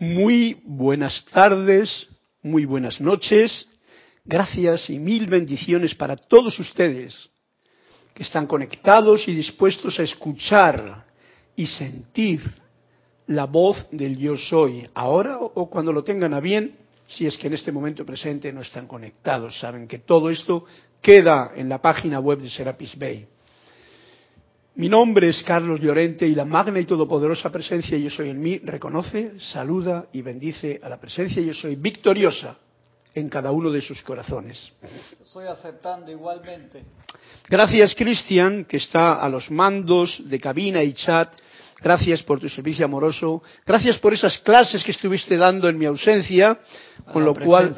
Muy buenas tardes, muy buenas noches. Gracias y mil bendiciones para todos ustedes que están conectados y dispuestos a escuchar y sentir la voz del yo soy, ahora o cuando lo tengan a bien, si es que en este momento presente no están conectados. Saben que todo esto queda en la página web de Serapis Bay. Mi nombre es Carlos Llorente y la magna y todopoderosa presencia Yo Soy en mí reconoce, saluda y bendice a la presencia Yo Soy victoriosa en cada uno de sus corazones. Estoy aceptando igualmente. Gracias, Cristian, que está a los mandos de cabina y chat. Gracias por tu servicio amoroso. Gracias por esas clases que estuviste dando en mi ausencia, con lo cual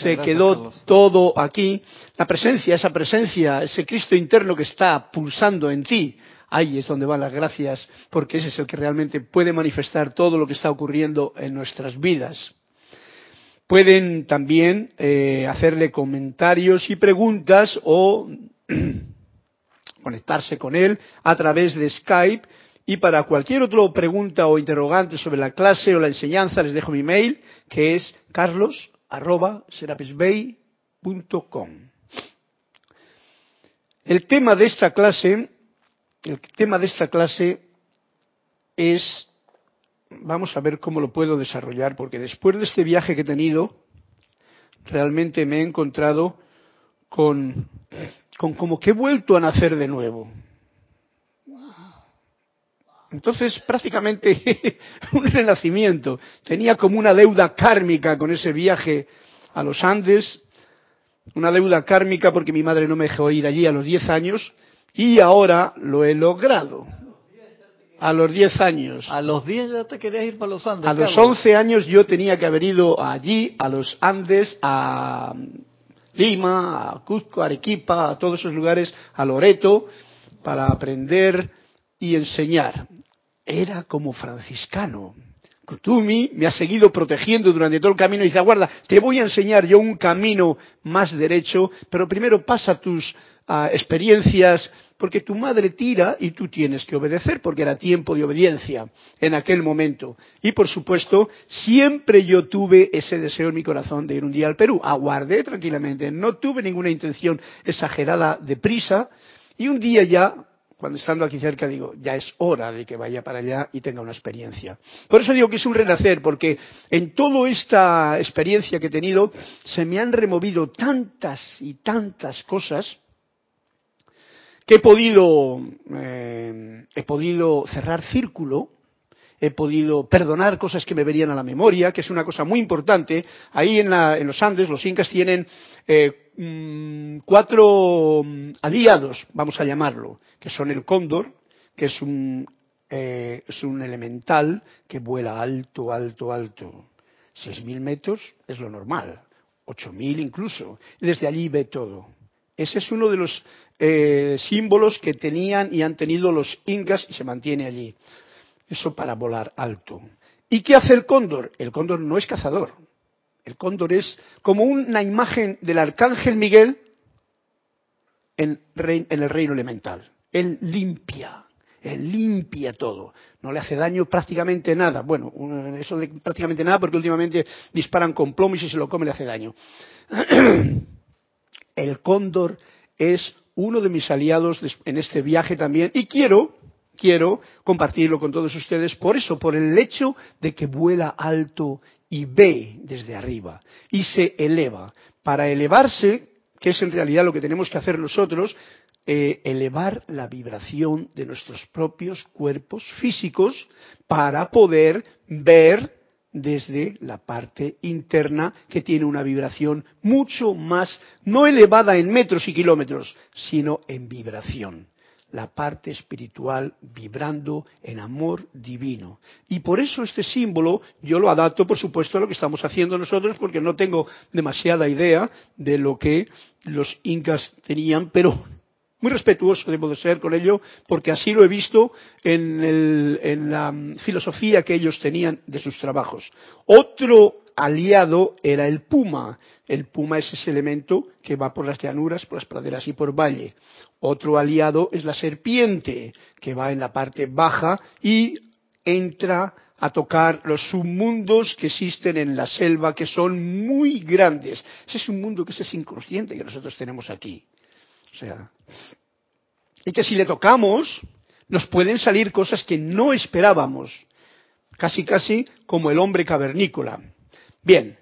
se quedó todo aquí. La presencia, esa presencia, ese Cristo interno que está pulsando en ti, ahí es donde van las gracias, porque ese es el que realmente puede manifestar todo lo que está ocurriendo en nuestras vidas. Pueden también eh, hacerle comentarios y preguntas o conectarse con él a través de Skype. Y para cualquier otra pregunta o interrogante sobre la clase o la enseñanza, les dejo mi mail, que es carlos.serapisbay.com. El tema de esta clase, el tema de esta clase es vamos a ver cómo lo puedo desarrollar, porque después de este viaje que he tenido, realmente me he encontrado con, con como que he vuelto a nacer de nuevo. Entonces, prácticamente un renacimiento. Tenía como una deuda kármica con ese viaje a los Andes, una deuda kármica porque mi madre no me dejó ir allí a los 10 años y ahora lo he logrado. A los 10 años. A los 10 ya te querías ir para los Andes. A los 11 años yo tenía que haber ido allí, a los Andes, a Lima, a Cuzco, a Arequipa, a todos esos lugares, a Loreto, para aprender y enseñar. Era como franciscano. Kutumi me ha seguido protegiendo durante todo el camino y dice, aguarda, te voy a enseñar yo un camino más derecho, pero primero pasa tus ah, experiencias porque tu madre tira y tú tienes que obedecer, porque era tiempo de obediencia en aquel momento. Y por supuesto, siempre yo tuve ese deseo en mi corazón de ir un día al Perú. Aguardé tranquilamente, no tuve ninguna intención exagerada de prisa, y un día ya, cuando estando aquí cerca, digo, ya es hora de que vaya para allá y tenga una experiencia. Por eso digo que es un renacer, porque en toda esta experiencia que he tenido, se me han removido tantas y tantas cosas, que he podido, eh, he podido cerrar círculo, he podido perdonar cosas que me venían a la memoria, que es una cosa muy importante. Ahí en, los Andes los incas tienen eh, mm, cuatro mm, aliados, vamos a llamarlo, que son el cóndor, que es un, eh, es un elemental que vuela alto, alto, alto. Seis mil metros es lo normal, ocho mil incluso. Y desde allí ve todo. Ese es uno de los eh, símbolos que tenían y han tenido los incas y se mantiene allí. Eso para volar alto. ¿Y qué hace el cóndor? El cóndor no es cazador. El cóndor es como una imagen del arcángel Miguel en, el reino elemental. Él limpia, él limpia todo. No le hace daño prácticamente nada. Bueno, eso de prácticamente nada porque últimamente disparan con plomo y si se lo come le hace daño. El cóndor es uno de mis aliados en este viaje también y quiero, quiero compartirlo con todos ustedes por eso, por el hecho de que vuela alto y ve desde arriba y se eleva. Para elevarse, que es en realidad lo que tenemos que hacer nosotros, eh, elevar la vibración de nuestros propios cuerpos físicos para poder ver desde la parte interna que tiene una vibración mucho más, no elevada en metros y kilómetros, sino en vibración. La parte espiritual vibrando en amor divino. Y por eso este símbolo yo lo adapto, por supuesto, a lo que estamos haciendo nosotros, porque no tengo demasiada idea de lo que los incas tenían, pero muy respetuoso debo de ser con ello, porque así lo he visto en, la filosofía que ellos tenían de sus trabajos. Otro aliado era el puma. El puma es ese elemento que va por las llanuras, por las praderas y por valle. Otro aliado es la serpiente, que va en la parte baja y entra a tocar los submundos que existen en la selva, que son muy grandes. Ese es un mundo que es inconsciente que nosotros tenemos aquí. O sea, y que si le tocamos, nos pueden salir cosas que no esperábamos, casi casi como el hombre cavernícola. Bien,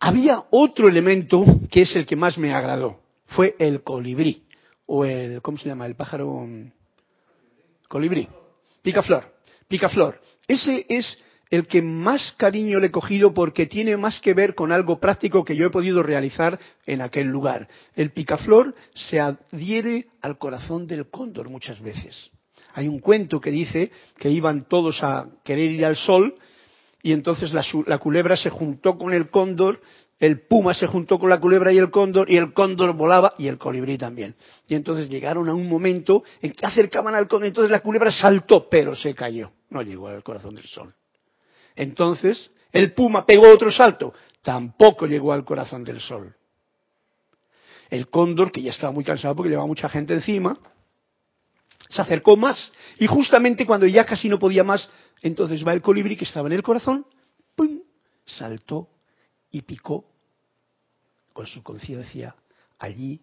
había otro elemento que es el que más me agradó, fue el colibrí, o el, ¿cómo se llama? El pájaro colibrí, picaflor, picaflor. Ese es el que más cariño le he cogido porque tiene más que ver con algo práctico que yo he podido realizar en aquel lugar. El picaflor se adhiere al corazón del cóndor muchas veces. Hay un cuento que dice que iban todos a querer ir al sol y entonces la, la culebra se juntó con el cóndor el puma se juntó con la culebra y el cóndor, y el cóndor volaba y el colibrí también. Y entonces llegaron a un momento en que acercaban al cóndor, entonces la culebra saltó, pero se cayó, no llegó al corazón del sol. Entonces el puma pegó otro salto, tampoco llegó al corazón del sol. El cóndor, que ya estaba muy cansado porque llevaba mucha gente encima, se acercó más, y justamente cuando ya casi no podía más, entonces va el colibrí que estaba en el corazón, ¡pum! saltó y picó con su conciencia allí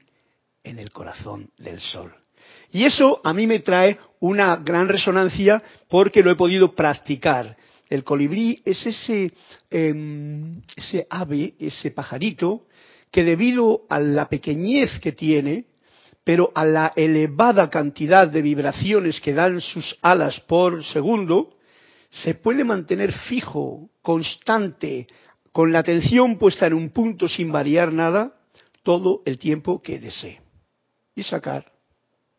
en el corazón del sol. Y eso a mí me trae una gran resonancia porque lo he podido practicar. El colibrí es ese, em, ese ave, ese pajarito, que debido a la pequeñez que tiene, pero a la elevada cantidad de vibraciones que dan sus alas por segundo, se puede mantener fijo, constante, con la atención puesta en un punto sin variar nada, todo el tiempo que desee. Y sacar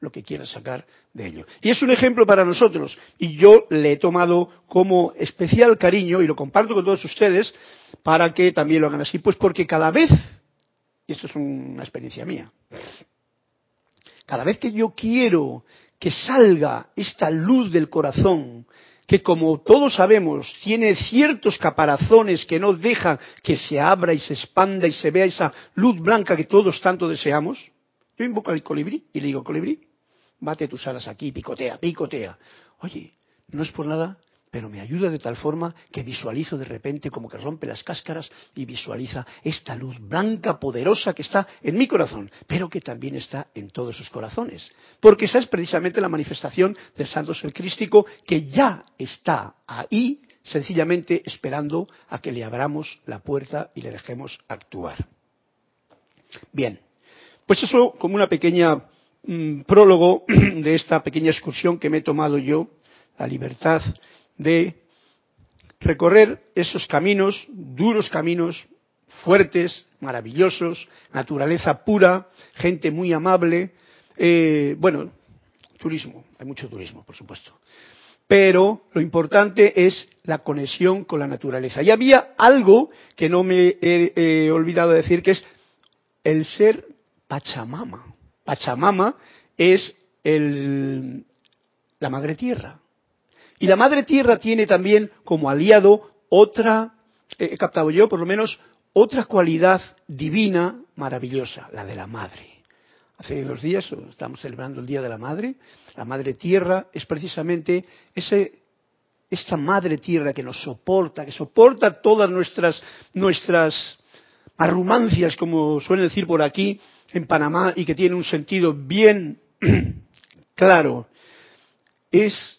lo que quiera sacar de ello. Y es un ejemplo para nosotros, y yo le he tomado como especial cariño, y lo comparto con todos ustedes, para que también lo hagan así, pues porque cada vez, y esto es una experiencia mía, cada vez que yo quiero que salga esta luz del corazón, que como todos sabemos tiene ciertos caparazones que no dejan que se abra y se expanda y se vea esa luz blanca que todos tanto deseamos, yo invoco al colibrí y le digo, colibrí, bate tus alas aquí, picotea, picotea. Oye, no es por nada, pero me ayuda de tal forma que visualizo de repente como que rompe las cáscaras y visualiza esta luz blanca poderosa que está en mi corazón, pero que también está en todos sus corazones. Porque esa es precisamente la manifestación del Santo Ser Crístico que ya está ahí, sencillamente esperando a que le abramos la puerta y le dejemos actuar. Bien, pues eso como una pequeña mm, prólogo de esta pequeña excursión que me he tomado yo, la libertad de recorrer esos caminos, duros caminos, fuertes, maravillosos, naturaleza pura, gente muy amable, eh, bueno, turismo, hay mucho turismo, por supuesto. Pero lo importante es la conexión con la naturaleza. Y había algo que no me he, olvidado de decir, que es el ser Pachamama. Pachamama es el, la madre tierra. Y la Madre Tierra tiene también como aliado otra, he captado yo por lo menos, otra cualidad divina maravillosa, la de la Madre. Hace dos días estamos celebrando el Día de la Madre. La Madre Tierra es precisamente ese, esta Madre Tierra que nos soporta, que soporta todas nuestras, nuestras arrumancias, como suelen decir por aquí en Panamá, y que tiene un sentido bien claro. Es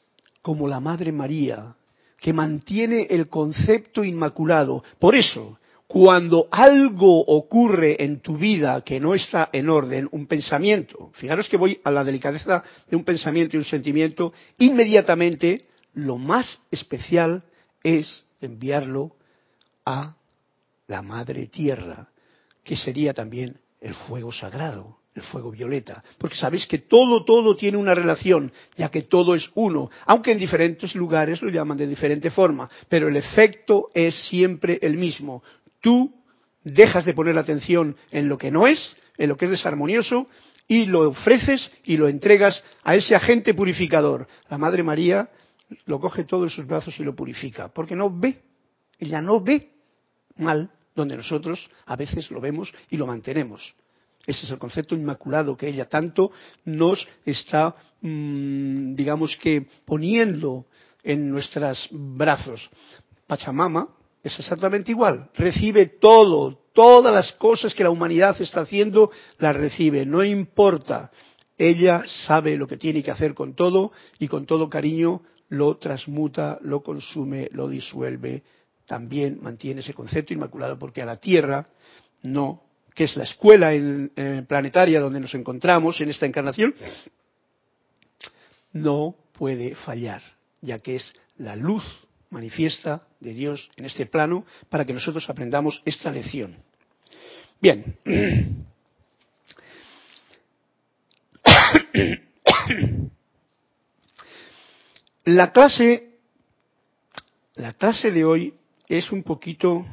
como la Madre María, que mantiene el concepto inmaculado. Por eso, cuando algo ocurre en tu vida que no está en orden, un pensamiento, fijaros que voy a la delicadeza de un pensamiento y un sentimiento, inmediatamente lo más especial es enviarlo a la Madre Tierra, que sería también el fuego sagrado el fuego violeta, porque sabéis que todo, todo tiene una relación, ya que todo es uno, aunque en diferentes lugares lo llaman de diferente forma, pero el efecto es siempre el mismo. Tú dejas de poner atención en lo que no es, en lo que es desarmonioso, y lo ofreces y lo entregas a ese agente purificador. La Madre María lo coge todo en sus brazos y lo purifica, porque no ve, ella no ve mal donde nosotros a veces lo vemos y lo mantenemos. Ese es el concepto inmaculado que ella tanto nos está, mm, digamos que, poniendo en nuestros brazos. Pachamama es exactamente igual, recibe todo, todas las cosas que la humanidad está haciendo, las recibe, no importa. Ella sabe lo que tiene que hacer con todo y con todo cariño lo transmuta, lo consume, lo disuelve, también mantiene ese concepto inmaculado porque a la Tierra no, que es la escuela planetaria donde nos encontramos en esta encarnación, no puede fallar, ya que es la luz manifiesta de Dios en este plano para que nosotros aprendamos esta lección. Bien. La clase, la clase de hoy es un poquito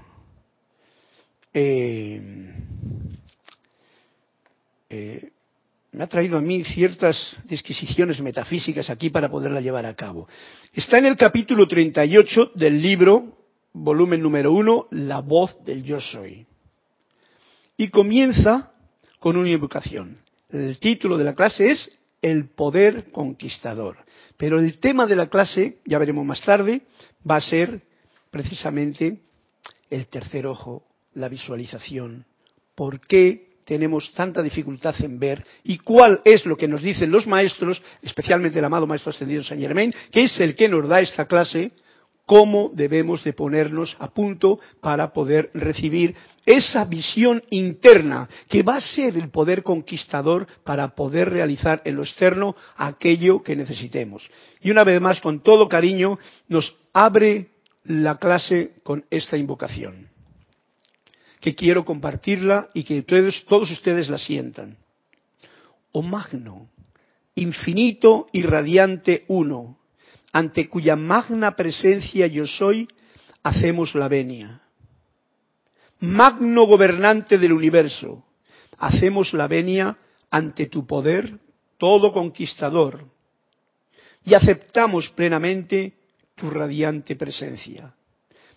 eh, eh, me ha traído a mí ciertas disquisiciones metafísicas aquí para poderla llevar a cabo. Está en el capítulo 38 del libro, volumen número 1, La voz del yo soy. Y comienza con una invocación. El título de la clase es El poder conquistador. Pero el tema de la clase, ya veremos más tarde, va a ser precisamente el tercer ojo, la visualización. ¿Por qué tenemos tanta dificultad en ver? ¿Y cuál es lo que nos dicen los maestros, especialmente el amado Maestro Ascendido Saint Germain, que es el que nos da esta clase? cómo debemos de ponernos a punto para poder recibir esa visión interna que va a ser el poder conquistador para poder realizar en lo externo aquello que necesitemos. Y una vez más, con todo cariño, nos abre la clase con esta invocación, que quiero compartirla y que todos, ustedes la sientan. Oh magno, infinito y radiante uno, ante cuya magna presencia yo soy, hacemos la venia. Magno gobernante del universo, hacemos la venia ante tu poder todo conquistador y aceptamos plenamente tu radiante presencia.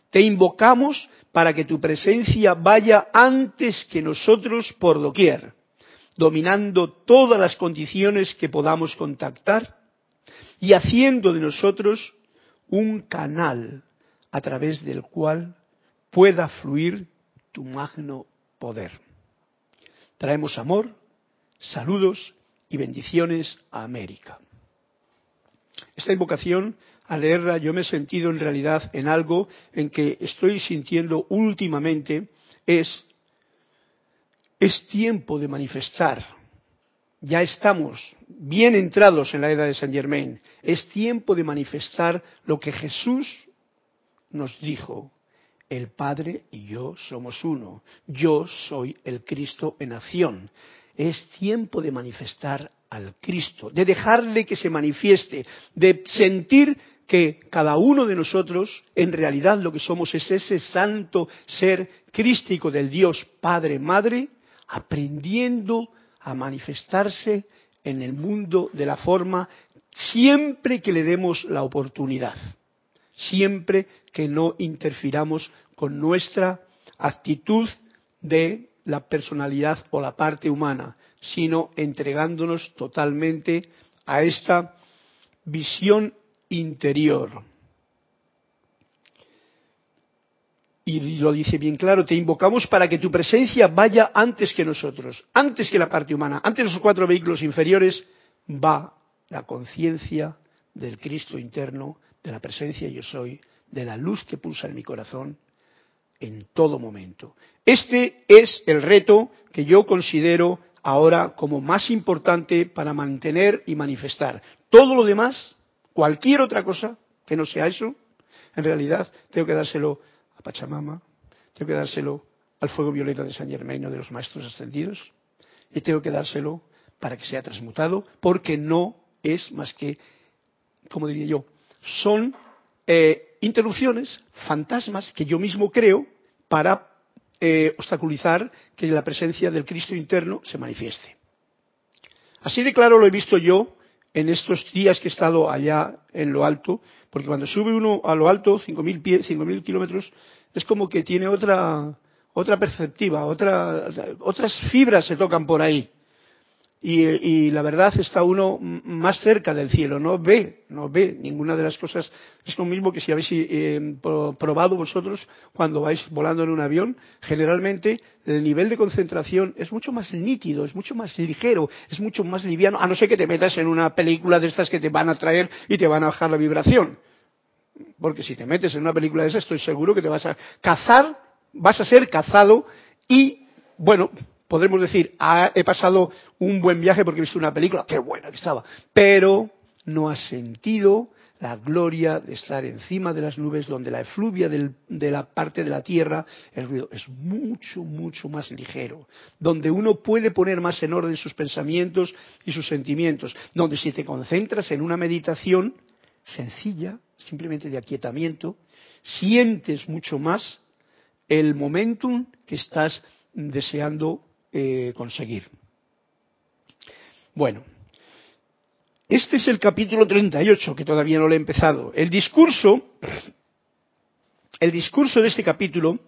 Te invocamos para que tu presencia vaya antes que nosotros por doquier, dominando todas las condiciones que podamos contactar y haciendo de nosotros un canal a través del cual pueda fluir tu magno poder. Traemos amor, saludos y bendiciones a América. Esta invocación, al leerla, yo me he sentido en realidad en algo en que estoy sintiendo últimamente es, es tiempo de manifestar ya estamos bien entrados en la edad de San Germain. Es tiempo de manifestar lo que Jesús nos dijo. El Padre y yo somos uno. Yo soy el Cristo en acción. Es tiempo de manifestar al Cristo, de dejarle que se manifieste, de sentir que cada uno de nosotros en realidad lo que somos es ese santo ser crístico del Dios Padre, Madre, aprendiendo a manifestarse en el mundo de la forma siempre que le demos la oportunidad, siempre que no interfiramos con nuestra actitud de la personalidad o la parte humana, sino entregándonos totalmente a esta visión interior. y lo dice bien claro, te invocamos para que tu presencia vaya antes que nosotros, antes que la parte humana, antes de los cuatro vehículos inferiores, va la conciencia del Cristo interno, de la presencia yo soy, de la luz que pulsa en mi corazón en todo momento. Este es el reto que yo considero ahora como más importante para mantener y manifestar. Todo lo demás, cualquier otra cosa que no sea eso, en realidad tengo que dárselo a Pachamama, tengo que dárselo al fuego violeta de San Germain de los maestros ascendidos y tengo que dárselo para que sea transmutado porque no es más que, como diría yo, son eh, interrupciones, fantasmas que yo mismo creo para eh, obstaculizar que la presencia del Cristo interno se manifieste. Así de claro lo he visto yo en estos días que he estado allá en lo alto, porque cuando sube uno a lo alto, 5.000 pies, 5.000 kilómetros, es como que tiene otra, otra perspectiva, otra, otras fibras se tocan por ahí. Y, y, la verdad está uno más cerca del cielo, no ve, no ve ninguna de las cosas. Es lo mismo que si habéis eh, probado vosotros cuando vais volando en un avión, generalmente el nivel de concentración es mucho más nítido, es mucho más ligero, es mucho más liviano, a no ser que te metas en una película de estas que te van a traer y te van a bajar la vibración. Porque si te metes en una película de esas, estoy seguro que te vas a cazar, vas a ser cazado y, bueno, podremos decir, ah, he pasado un buen viaje porque he visto una película, qué buena que estaba, pero no has sentido la gloria de estar encima de las nubes donde la efluvia de la parte de la tierra, el ruido es mucho, mucho más ligero, donde uno puede poner más en orden sus pensamientos y sus sentimientos, donde si te concentras en una meditación sencilla, simplemente de aquietamiento, sientes mucho más el momentum que estás deseando eh, conseguir. Bueno, este es el capítulo 38 que todavía no lo he empezado. El discurso, el discurso de este capítulo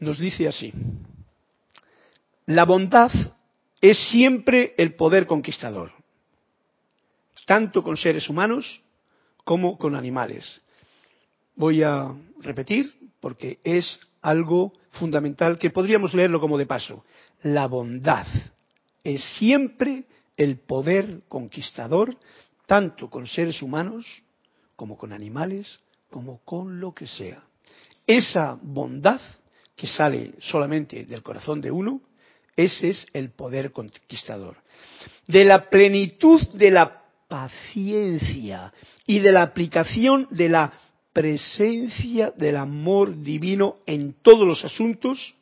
nos dice así. La bondad es siempre el poder conquistador, tanto con seres humanos como con animales voy a repetir porque es algo fundamental que podríamos leerlo como de paso. La bondad es siempre el poder conquistador, tanto con seres humanos como con animales, como con lo que sea. Esa bondad que sale solamente del corazón de uno, ese es el poder conquistador. De la plenitud de la paciencia y de la aplicación de la presencia del amor divino en todos los asuntos,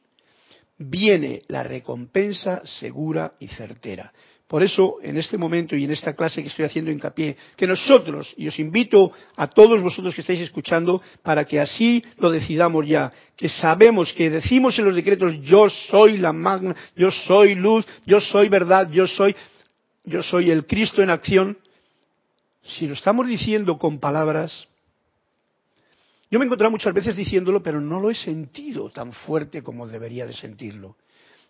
viene la recompensa segura y certera. Por eso, en este momento y en esta clase que estoy haciendo hincapié, que nosotros, y os invito a todos vosotros que estáis escuchando, para que así lo decidamos ya, que sabemos que decimos en los decretos, yo soy la magna, yo soy luz, yo soy verdad, yo soy, yo soy el Cristo en acción, si lo estamos diciendo con palabras, yo me he encontrado muchas veces diciéndolo, pero no lo he sentido tan fuerte como debería de sentirlo.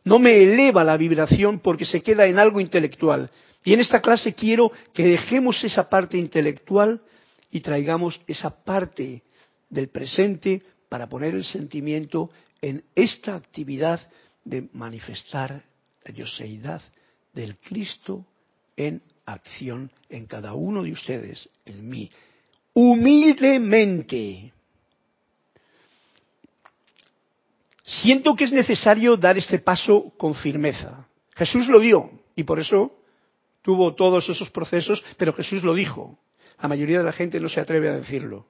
No me eleva la vibración porque se queda en algo intelectual. Y en esta clase quiero que dejemos esa parte intelectual y traigamos esa parte del presente para poner el sentimiento en esta actividad de manifestar la yoseidad del Cristo en acción en cada uno de ustedes, en mí. Humildemente, Siento que es necesario dar este paso con firmeza. Jesús lo dio y por eso tuvo todos esos procesos, pero Jesús lo dijo. La mayoría de la gente no se atreve a decirlo.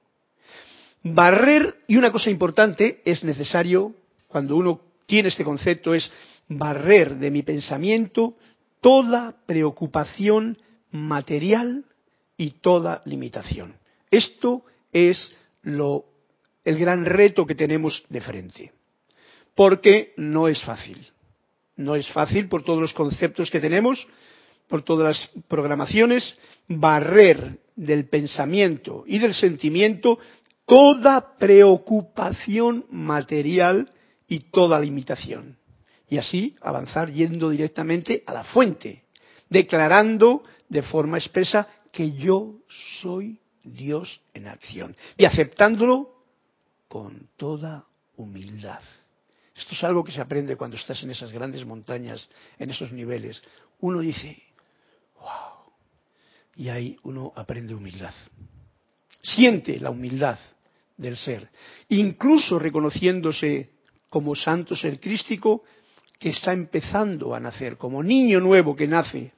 Barrer, y una cosa importante, es necesario, cuando uno tiene este concepto, es barrer de mi pensamiento toda preocupación material y toda limitación. Esto es lo, el gran reto que tenemos de frente porque no es fácil. No es fácil por todos los conceptos que tenemos, por todas las programaciones, barrer del pensamiento y del sentimiento toda preocupación material y toda limitación. Y así avanzar yendo directamente a la fuente, declarando de forma expresa que yo soy Dios en acción y aceptándolo con toda humildad. Esto es algo que se aprende cuando estás en esas grandes montañas, en esos niveles. Uno dice, wow. Y ahí uno aprende humildad. Siente la humildad del ser. Incluso reconociéndose como santo ser crístico que está empezando a nacer, como niño nuevo que nace.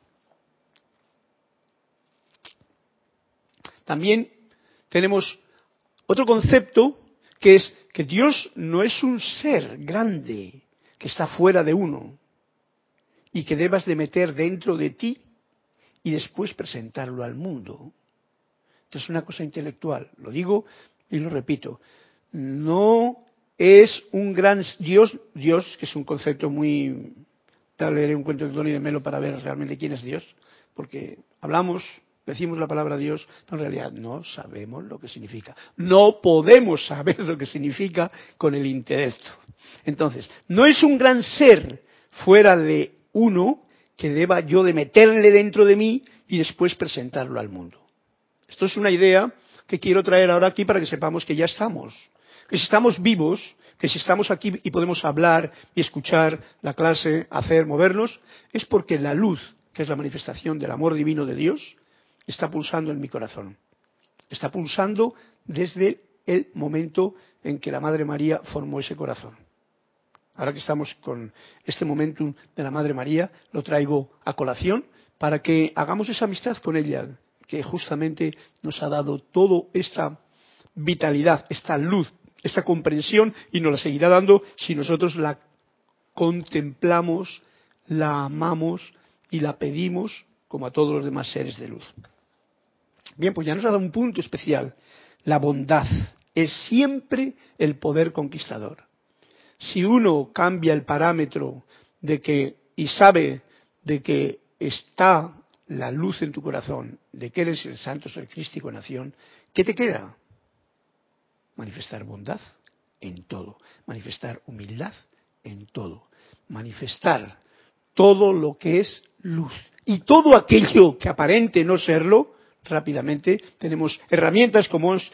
También tenemos otro concepto que es que Dios no es un ser grande que está fuera de uno y que debas de meter dentro de ti y después presentarlo al mundo. Esto es una cosa intelectual, lo digo y lo repito. No es un gran Dios, Dios, que es un concepto muy... Tal leeré un cuento de Tony de Melo para ver realmente quién es Dios, porque hablamos decimos la palabra Dios, pero en realidad no sabemos lo que significa. No podemos saber lo que significa con el intelecto. Entonces, no es un gran ser fuera de uno que deba yo de meterle dentro de mí y después presentarlo al mundo. Esto es una idea que quiero traer ahora aquí para que sepamos que ya estamos, que si estamos vivos, que si estamos aquí y podemos hablar y escuchar la clase, hacer, movernos, es porque la luz, que es la manifestación del amor divino de Dios, está pulsando en mi corazón. Está pulsando desde el momento en que la Madre María formó ese corazón. Ahora que estamos con este momentum de la Madre María, lo traigo a colación para que hagamos esa amistad con ella, que justamente nos ha dado toda esta vitalidad, esta luz, esta comprensión y nos la seguirá dando si nosotros la contemplamos, la amamos y la pedimos como a todos los demás seres de luz. Bien, pues ya nos ha dado un punto especial. La bondad es siempre el poder conquistador. Si uno cambia el parámetro de que y sabe de que está la luz en tu corazón, de que eres el santo ser crístico nación, ¿qué te queda? Manifestar bondad en todo, manifestar humildad en todo, manifestar todo lo que es luz. Y todo aquello que aparente no serlo, rápidamente tenemos herramientas como es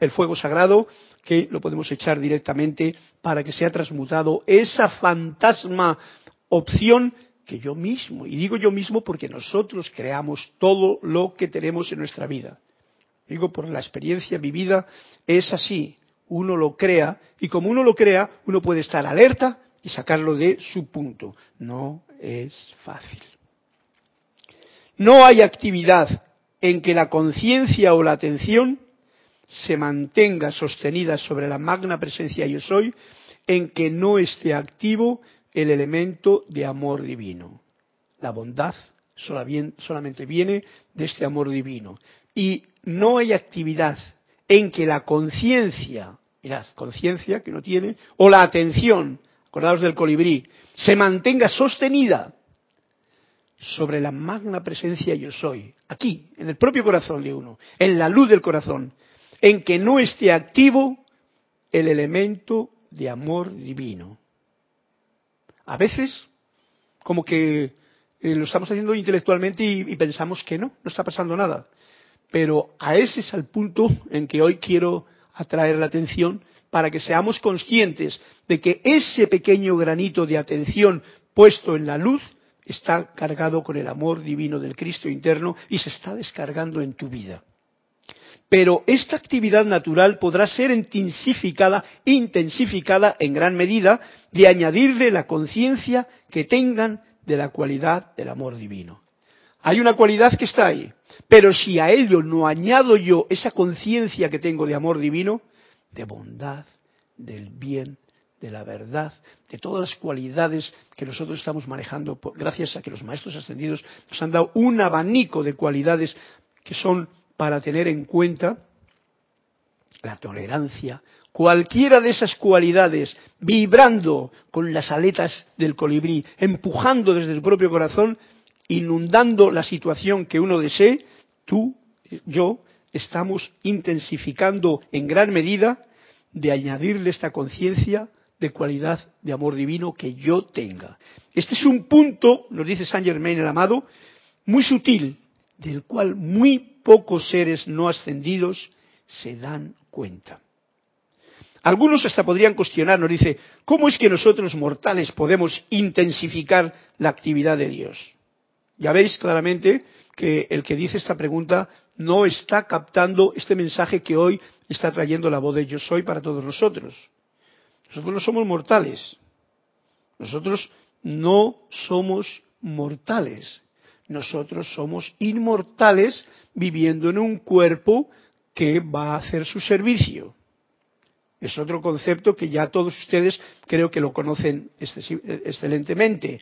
el fuego sagrado, que lo podemos echar directamente para que sea transmutado esa fantasma opción que yo mismo, y digo yo mismo porque nosotros creamos todo lo que tenemos en nuestra vida. Digo por la experiencia vivida, es así, uno lo crea, y como uno lo crea, uno puede estar alerta y sacarlo de su punto. No es fácil. No hay actividad en que la conciencia o la atención se mantenga sostenida sobre la magna presencia yo soy, en que no esté activo el elemento de amor divino. La bondad solamente viene de este amor divino. Y no hay actividad en que la conciencia, mirad, conciencia que no tiene, o la atención, acordaos del colibrí, se mantenga sostenida sobre la magna presencia yo soy, aquí, en el propio corazón de uno, en la luz del corazón, en que no esté activo el elemento de amor divino. A veces, como que eh, lo estamos haciendo intelectualmente y, y, pensamos que no, no está pasando nada. Pero a ese es el punto en que hoy quiero atraer la atención para que seamos conscientes de que ese pequeño granito de atención puesto en la luz está cargado con el amor divino del Cristo interno y se está descargando en tu vida. Pero esta actividad natural podrá ser intensificada, intensificada en gran medida de añadirle la conciencia que tengan de la cualidad del amor divino. Hay una cualidad que está ahí, pero si a ello no añado yo esa conciencia que tengo de amor divino, de bondad, del bien, de la verdad, de todas las cualidades que nosotros estamos manejando, gracias a que los maestros ascendidos nos han dado un abanico de cualidades que son para tener en cuenta la tolerancia, cualquiera de esas cualidades, vibrando con las aletas del colibrí, empujando desde el propio corazón, inundando la situación que uno desee, tú, yo, estamos intensificando en gran medida de añadirle esta conciencia de cualidad de amor divino que yo tenga. Este es un punto, nos dice Saint Germain el amado, muy sutil, del cual muy pocos seres no ascendidos se dan cuenta. Algunos hasta podrían cuestionarnos, dice, ¿cómo es que nosotros mortales podemos intensificar la actividad de Dios? Ya veis claramente que el que dice esta pregunta no está captando este mensaje que hoy está trayendo la voz de Yo Soy para todos nosotros. Nosotros no somos mortales. Nosotros no somos mortales. Nosotros somos inmortales viviendo en un cuerpo que va a hacer su servicio. Es otro concepto que ya todos ustedes creo que lo conocen excelentemente.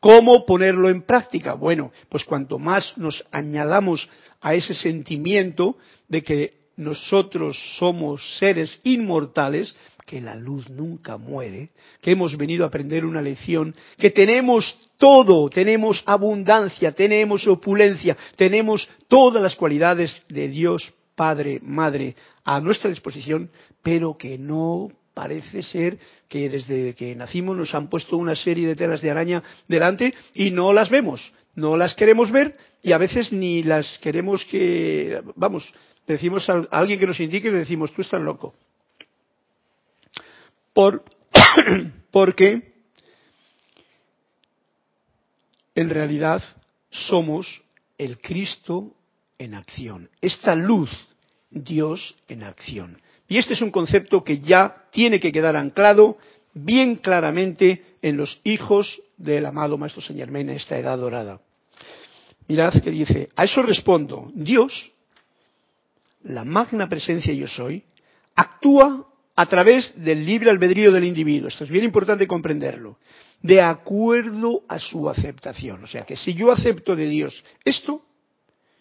¿Cómo ponerlo en práctica? Bueno, pues cuanto más nos añadamos a ese sentimiento de que nosotros somos seres inmortales, que la luz nunca muere, que hemos venido a aprender una lección, que tenemos todo, tenemos abundancia, tenemos opulencia, tenemos todas las cualidades de Dios Padre, Madre a nuestra disposición, pero que no parece ser que desde que nacimos nos han puesto una serie de telas de araña delante y no las vemos, no las queremos ver y a veces ni las queremos que, vamos, decimos a alguien que nos indique y le decimos, tú estás loco. Por, porque en realidad somos el Cristo en acción. Esta luz, Dios en acción. Y este es un concepto que ya tiene que quedar anclado bien claramente en los hijos del amado Maestro Señor Men en esta edad dorada. Mirad que dice, a eso respondo, Dios, la magna presencia yo soy, actúa a través del libre albedrío del individuo. Esto es bien importante comprenderlo. De acuerdo a su aceptación. O sea que si yo acepto de Dios esto,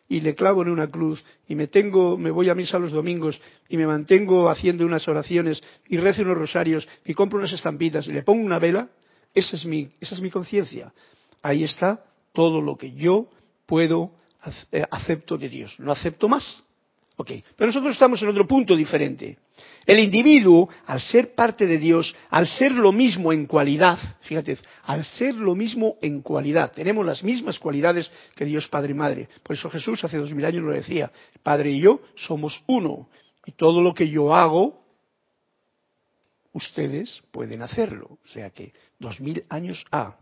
y le clavo en una cruz y me tengo, me voy a misa los domingos y me mantengo haciendo unas oraciones y rezo unos rosarios y compro unas estampitas y le pongo una vela, esa es mi, esa es mi conciencia. Ahí está todo lo que yo puedo eh, acepto de Dios. No acepto más. Ok, pero nosotros estamos en otro punto diferente. El individuo, al ser parte de Dios, al ser lo mismo en cualidad, fíjate, al ser lo mismo en cualidad, tenemos las mismas cualidades que Dios Padre y Madre. Por eso Jesús hace dos mil años lo decía, Padre y yo somos uno, y todo lo que yo hago, ustedes pueden hacerlo. O sea que dos mil años A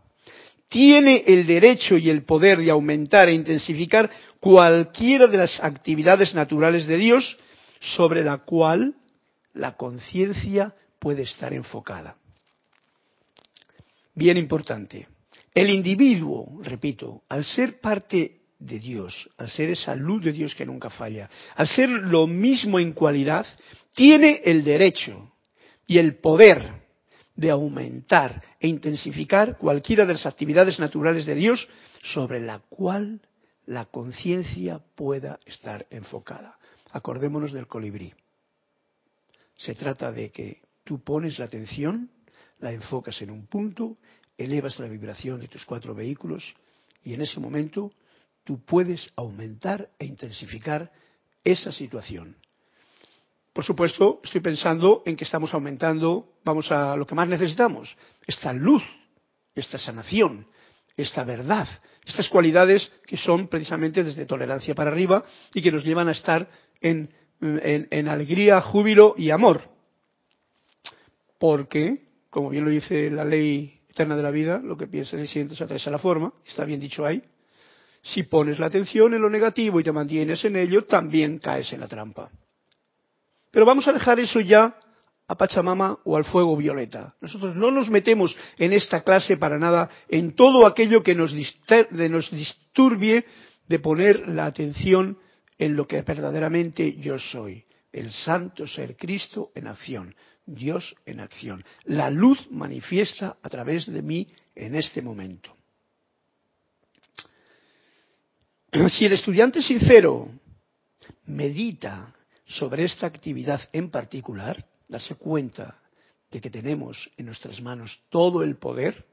tiene el derecho y el poder de aumentar e intensificar cualquiera de las actividades naturales de Dios sobre la cual la conciencia puede estar enfocada. Bien importante. El individuo, repito, al ser parte de Dios, al ser esa luz de Dios que nunca falla, al ser lo mismo en cualidad, tiene el derecho y el poder de aumentar e intensificar cualquiera de las actividades naturales de Dios sobre la cual la conciencia pueda estar enfocada. Acordémonos del colibrí. Se trata de que tú pones la atención, la enfocas en un punto, elevas la vibración de tus cuatro vehículos y en ese momento tú puedes aumentar e intensificar esa situación. Por supuesto, estoy pensando en que estamos aumentando, vamos a lo que más necesitamos, esta luz, esta sanación, esta verdad, estas cualidades que son precisamente desde tolerancia para arriba y que nos llevan a estar en, alegría, júbilo y amor. Porque, como bien lo dice la ley eterna de la vida, lo que piensas y sientes atraes a la forma, está bien dicho ahí, si pones la atención en lo negativo y te mantienes en ello, también caes en la trampa. Pero vamos a dejar eso ya a Pachamama o al fuego violeta. Nosotros no nos metemos en esta clase para nada en todo aquello que nos, nos disturbie de poner la atención en lo que verdaderamente yo soy, el santo ser Cristo en acción, Dios en acción. La luz manifiesta a través de mí en este momento. Si el estudiante sincero medita sobre esta actividad en particular, darse cuenta de que tenemos en nuestras manos todo el poder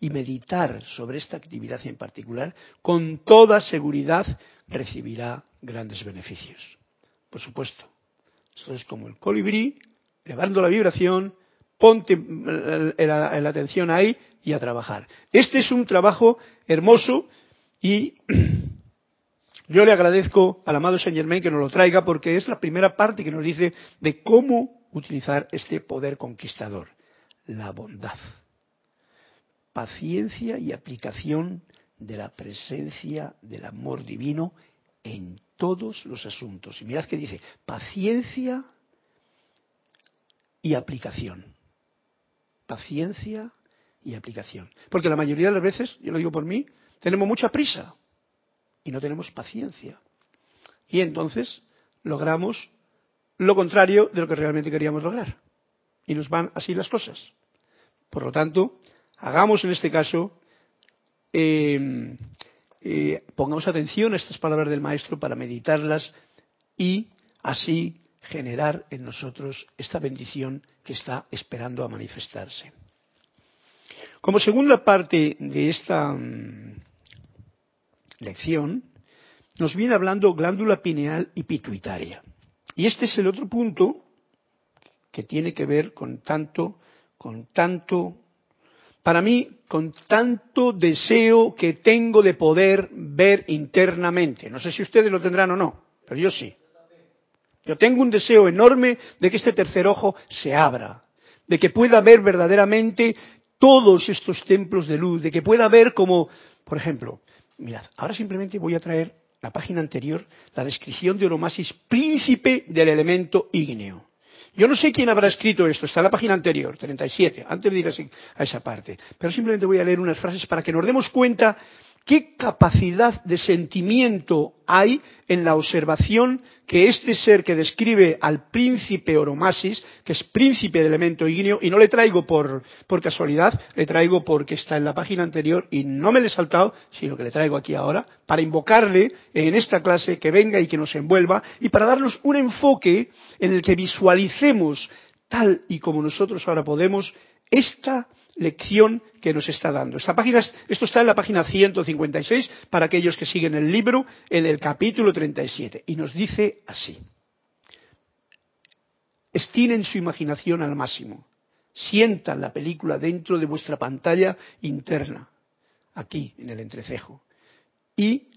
y meditar sobre esta actividad en particular, con toda seguridad recibirá grandes beneficios. Por supuesto, esto es como el colibrí, elevando la vibración, ponte la atención ahí y a trabajar. Este es un trabajo hermoso y Yo le agradezco al amado Saint Germain que nos lo traiga porque es la primera parte que nos dice de cómo utilizar este poder conquistador, la bondad, paciencia y aplicación de la presencia del amor divino en todos los asuntos. Y mirad que dice, paciencia y aplicación. Paciencia y aplicación. Porque la mayoría de las veces, yo lo digo por mí, tenemos mucha prisa y no tenemos paciencia. Y entonces logramos lo contrario de lo que realmente queríamos lograr. Y nos van así las cosas. Por lo tanto, hagamos en este caso, em, eh, pongamos atención a estas palabras del Maestro para meditarlas y así generar en nosotros esta bendición que está esperando a manifestarse. Como segunda parte de esta mm, lección, nos viene hablando glándula pineal y pituitaria. Y este es el otro punto que tiene que ver con tanto, con tanto, para mí, con tanto deseo que tengo de poder ver internamente. No sé si ustedes lo tendrán o no, pero yo sí. Yo tengo un deseo enorme de que este tercer ojo se abra, de que pueda ver verdaderamente todos estos templos de luz, de que pueda ver como, por ejemplo, mirad, ahora simplemente voy a traer la página anterior, la descripción de Oromasis, príncipe del elemento ígneo. Yo no sé quién habrá escrito esto, está en la página anterior, 37, antes de ir a esa parte, pero simplemente voy a leer unas frases para que nos demos cuenta ¿Qué capacidad de sentimiento hay en la observación que este ser que describe al príncipe Oromasis, que es príncipe del elemento ígneo, y no le traigo por, por casualidad, le traigo porque está en la página anterior y no me le he saltado, sino que le traigo aquí ahora, para invocarle en esta clase que venga y que nos envuelva, y para darnos un enfoque en el que visualicemos tal y como nosotros ahora podemos esta lección que nos está dando. Esta página, esto está en la página 156 para aquellos que siguen el libro en el capítulo 37 y nos dice así. Estinen su imaginación al máximo. Sientan la película dentro de vuestra pantalla interna, aquí en el entrecejo, y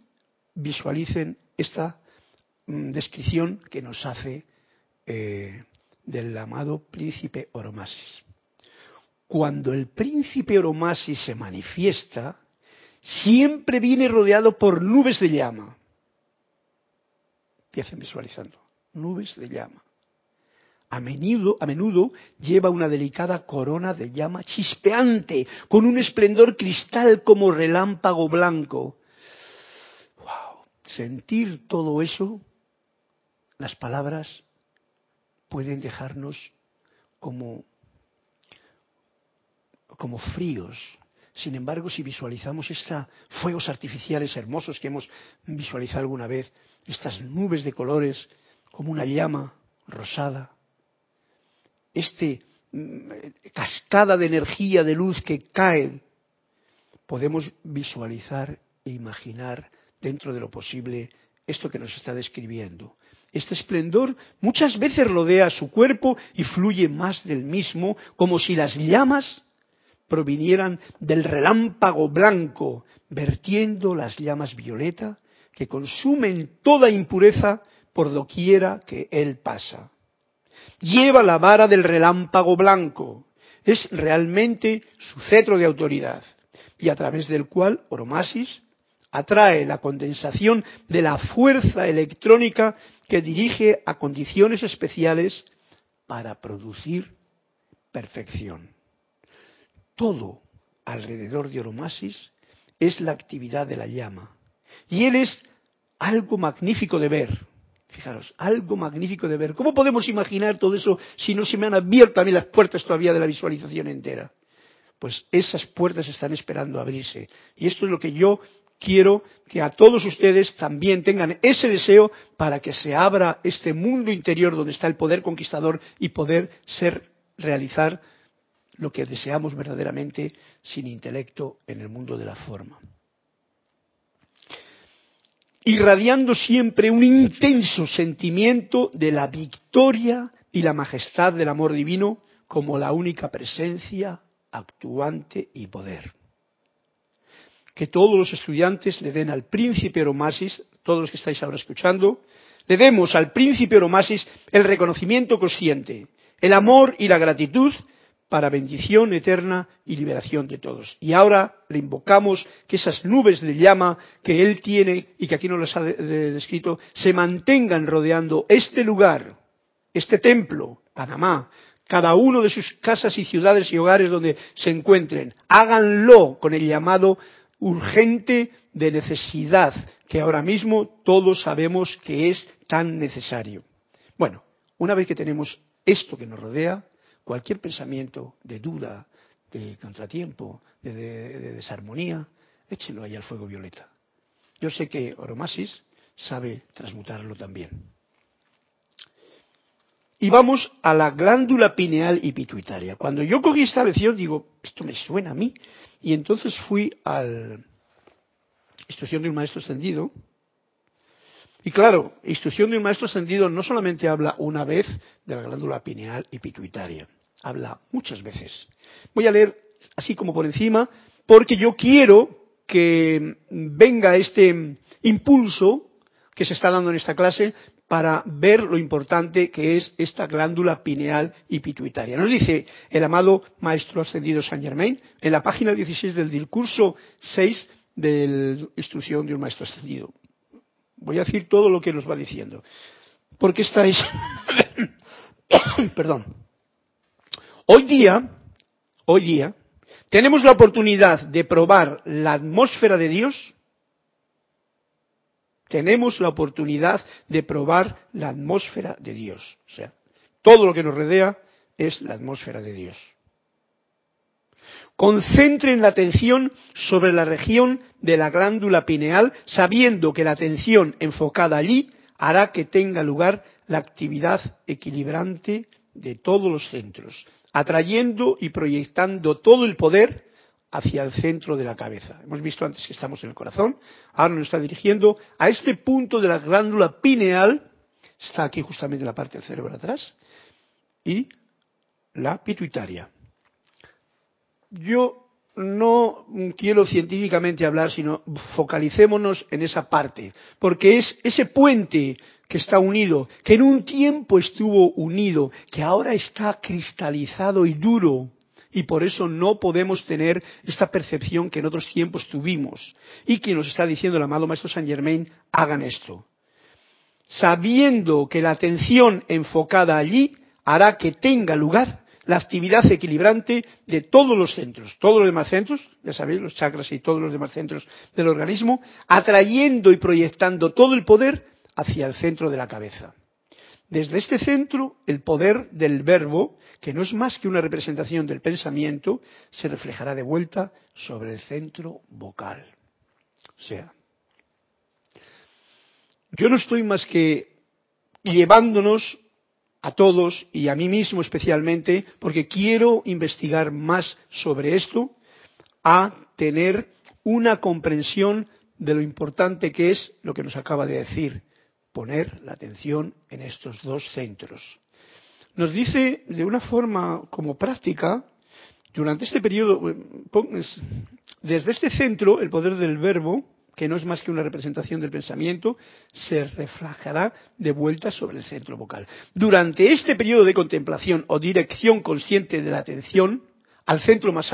visualicen esta mm, descripción que nos hace eh, del amado príncipe Oromasis cuando el príncipe Oromasis se manifiesta, siempre viene rodeado por nubes de llama. Empiecen visualizando, nubes de llama. A menudo, a menudo lleva una delicada corona de llama chispeante, con un esplendor cristal como relámpago blanco. Wow. Sentir todo eso, las palabras pueden dejarnos como como fríos. Sin embargo, si visualizamos estos fuegos artificiales hermosos que hemos visualizado alguna vez, estas nubes de colores como una llama rosada, este mm, cascada de energía, de luz que cae, podemos visualizar e imaginar dentro de lo posible esto que nos está describiendo. Este esplendor muchas veces rodea su cuerpo y fluye más del mismo, como si las llamas provinieran del relámpago blanco, vertiendo las llamas violeta que consumen toda impureza por doquiera que él pasa. Lleva la vara del relámpago blanco, es realmente su cetro de autoridad, y a través del cual Oromasis atrae la condensación de la fuerza electrónica que dirige a condiciones especiales para producir perfección todo alrededor de Oromasis es la actividad de la llama. Y él es algo magnífico de ver. Fijaros, algo magnífico de ver. ¿Cómo podemos imaginar todo eso si no se me han abierto a mí las puertas todavía de la visualización entera? Pues esas puertas están esperando abrirse. Y esto es lo que yo quiero que a todos ustedes también tengan ese deseo para que se abra este mundo interior donde está el poder conquistador y poder ser, realizar lo que deseamos verdaderamente sin intelecto en el mundo de la forma. Irradiando siempre un intenso sentimiento de la victoria y la majestad del amor divino como la única presencia actuante y poder. Que todos los estudiantes le den al príncipe Oromasis, todos los que estáis ahora escuchando, le demos al príncipe Oromasis el reconocimiento consciente, el amor y la gratitud para bendición eterna y liberación de todos. Y ahora le invocamos que esas nubes de llama que Él tiene y que aquí nos las ha descrito, se mantengan rodeando este lugar, este templo, Panamá, cada uno de sus casas y ciudades y hogares donde se encuentren. Háganlo con el llamado urgente de necesidad, que ahora mismo todos sabemos que es tan necesario. Bueno, una vez que tenemos esto que nos rodea, cualquier pensamiento de duda, de contratiempo, de, desarmonía, échenlo ahí al fuego violeta. Yo sé que Oromasis sabe transmutarlo también. Y vamos a la glándula pineal y pituitaria. Cuando yo cogí esta lección, digo, esto me suena a mí. Y entonces fui a la instrucción de un maestro extendido Y claro, instrucción de un maestro ascendido no solamente habla una vez de la glándula pineal y pituitaria, habla muchas veces. Voy a leer así como por encima, porque yo quiero que venga este impulso que se está dando en esta clase para ver lo importante que es esta glándula pineal y pituitaria. Nos dice el amado Maestro Ascendido Saint Germain en la página 16 del discurso 6 de la instrucción de un Maestro Ascendido. Voy a decir todo lo que nos va diciendo. Porque estáis. Perdón. Hoy día, hoy día, tenemos la oportunidad de probar la atmósfera de Dios. Tenemos la oportunidad de probar la atmósfera de Dios. O sea, todo lo que nos rodea es la atmósfera de Dios. Concentren la atención sobre la región de la glándula pineal, sabiendo que la atención enfocada allí hará que tenga lugar la actividad equilibrante de todos los centros, atrayendo y proyectando todo el poder hacia el centro de la cabeza. Hemos visto antes que estamos en el corazón, ahora nos está dirigiendo a este punto de la glándula pineal, está aquí justamente la parte del cerebro atrás, y la pituitaria. Yo no quiero científicamente hablar, sino focalicémonos en esa parte, porque es ese puente que está unido, que en un tiempo estuvo unido, que ahora está cristalizado y duro, y por eso no podemos tener esta percepción que en otros tiempos tuvimos, y que nos está diciendo el amado Maestro Saint Germain, hagan esto. Sabiendo que la atención enfocada allí hará que tenga lugar la actividad equilibrante de todos los centros, todos los demás centros, ya sabéis, los chakras y todos los demás centros del organismo, atrayendo y proyectando todo el poder hacia el centro de la cabeza. Desde este centro, el poder del verbo, que no es más que una representación del pensamiento, se reflejará de vuelta sobre el centro vocal. O sea, yo no estoy más que llevándonos a todos y a mí mismo especialmente, porque quiero investigar más sobre esto, a tener una comprensión de lo importante que es lo que nos acaba de decir, poner la atención en estos dos centros. Nos dice de una forma como práctica, durante este periodo, eh, desde este centro, el poder del verbo, que no es más que una representación del pensamiento, se reflejará de vuelta sobre el centro vocal. Durante este periodo de contemplación o dirección consciente de la atención al centro más,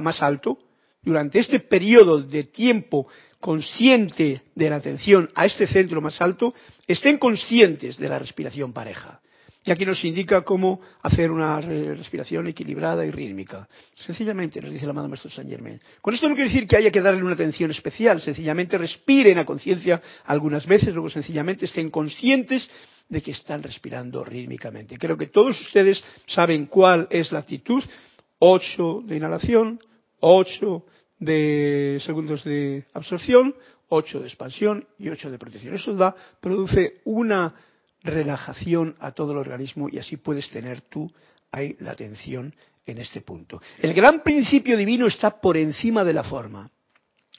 más alto, durante este periodo de tiempo consciente de la atención a este centro más alto, estén conscientes de la respiración pareja. Y aquí nos indica cómo hacer una respiración equilibrada y rítmica. Sencillamente, nos dice el amado Maestro Saint Germain. Con esto no quiere decir que haya que darle una atención especial, sencillamente respiren a conciencia algunas veces, luego sencillamente estén conscientes de que están respirando rítmicamente. Creo que todos ustedes saben cuál es la actitud. Ocho de inhalación, ocho de segundos de absorción, ocho de expansión y ocho de protección. Eso da, produce una relajación a todo el organismo y así puedes tener tú ahí la atención en este punto. El gran principio divino está por encima de la forma.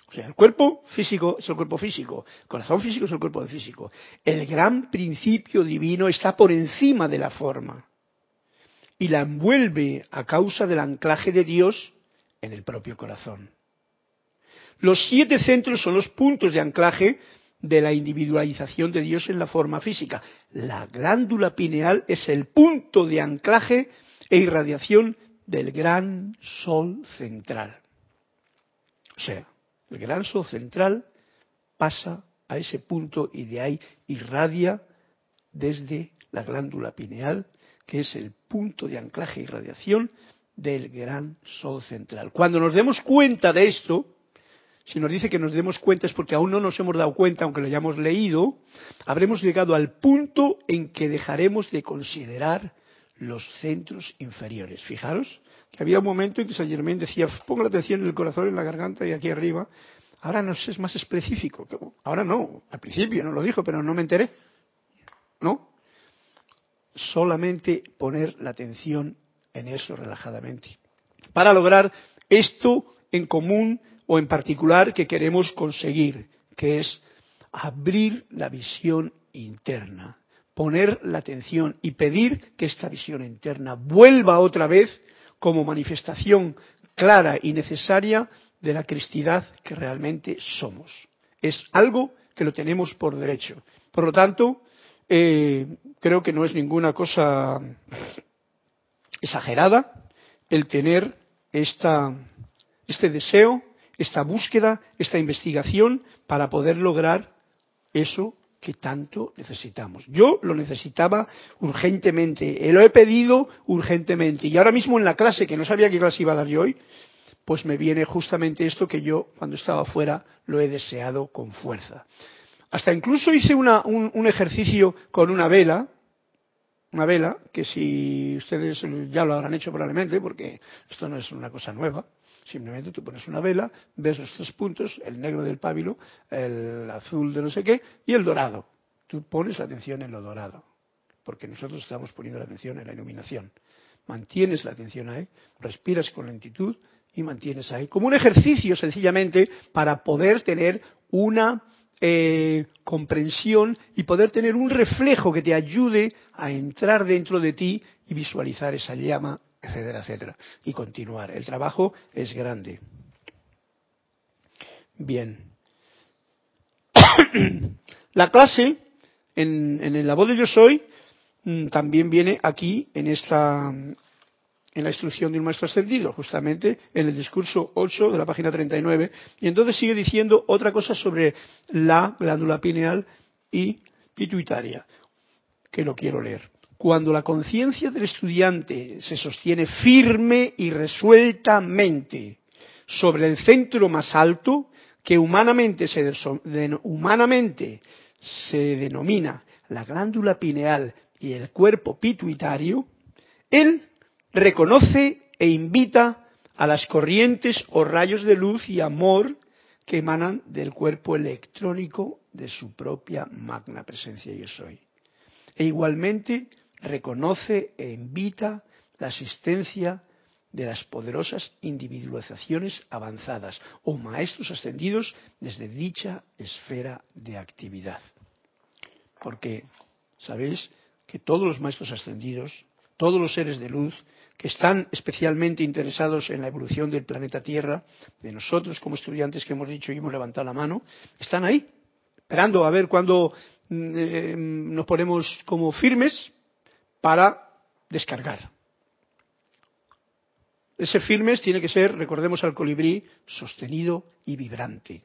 O sea, el cuerpo físico es el cuerpo físico, el corazón físico es el cuerpo físico. El gran principio divino está por encima de la forma y la envuelve a causa del anclaje de Dios en el propio corazón. Los siete centros son los puntos de anclaje de la individualización de Dios en la forma física. La glándula pineal es el punto de anclaje e irradiación del gran sol central. O sea, el gran sol central pasa a ese punto y de ahí irradia desde la glándula pineal, que es el punto de anclaje e irradiación del gran sol central. Cuando nos demos cuenta de esto, si nos dice que nos demos cuenta es porque aún no nos hemos dado cuenta, aunque lo hayamos leído, habremos llegado al punto en que dejaremos de considerar los centros inferiores. Fijaros que había un momento en que Saint Germain decía, pongo la atención en el corazón, en la garganta y aquí arriba. Ahora no es más específico. Ahora no, al principio no lo dijo, pero no me enteré. ¿No? Solamente poner la atención en eso relajadamente. Para lograr esto en común o en particular que queremos conseguir, que es abrir la visión interna, poner la atención y pedir que esta visión interna vuelva otra vez como manifestación clara y necesaria de la cristidad que realmente somos. Es algo que lo tenemos por derecho. Por lo tanto, eh, creo que no es ninguna cosa exagerada el tener esta, este deseo, esta búsqueda, esta investigación para poder lograr eso que tanto necesitamos. Yo lo necesitaba urgentemente, eh, lo he pedido urgentemente y ahora mismo en la clase, que no sabía qué clase iba a dar yo hoy, pues me viene justamente esto que yo cuando estaba fuera lo he deseado con fuerza. Hasta incluso hice una, un, un ejercicio con una vela, una vela, que si ustedes ya lo habrán hecho probablemente, porque esto no es una cosa nueva, Simplemente tú pones una vela, ves los tres puntos, el negro del pábilo, el azul de no sé qué y el dorado. Tú pones la atención en lo dorado, porque nosotros estamos poniendo la atención en la iluminación. Mantienes la atención ahí, respiras con lentitud y mantienes ahí, como un ejercicio sencillamente para poder tener una eh, comprensión y poder tener un reflejo que te ayude a entrar dentro de ti y visualizar esa llama etcétera, etcétera. Y continuar. El trabajo es grande. Bien. La clase, en, en la voz de yo soy, mm, también viene aquí en esta en la instrucción de un maestro ascendido, justamente en el discurso 8 de la página 39, y entonces sigue diciendo otra cosa sobre la glándula pineal y pituitaria, que lo quiero leer cuando la conciencia del estudiante se sostiene firme y resueltamente sobre el centro más alto, que humanamente se, denomina la glándula pineal y el cuerpo pituitario, él reconoce e invita a las corrientes o rayos de luz y amor que emanan del cuerpo electrónico de su propia magna presencia yo soy. E igualmente reconoce e invita la asistencia de las poderosas individualizaciones avanzadas o maestros ascendidos desde dicha esfera de actividad. Porque sabéis que todos los maestros ascendidos, todos los seres de luz que están especialmente interesados en la evolución del planeta Tierra, de nosotros como estudiantes que hemos dicho y hemos levantado la mano, están ahí, esperando a ver cuándo mm, eh, nos ponemos como firmes para descargar. Ese firmes tiene que ser, recordemos al colibrí, sostenido y vibrante.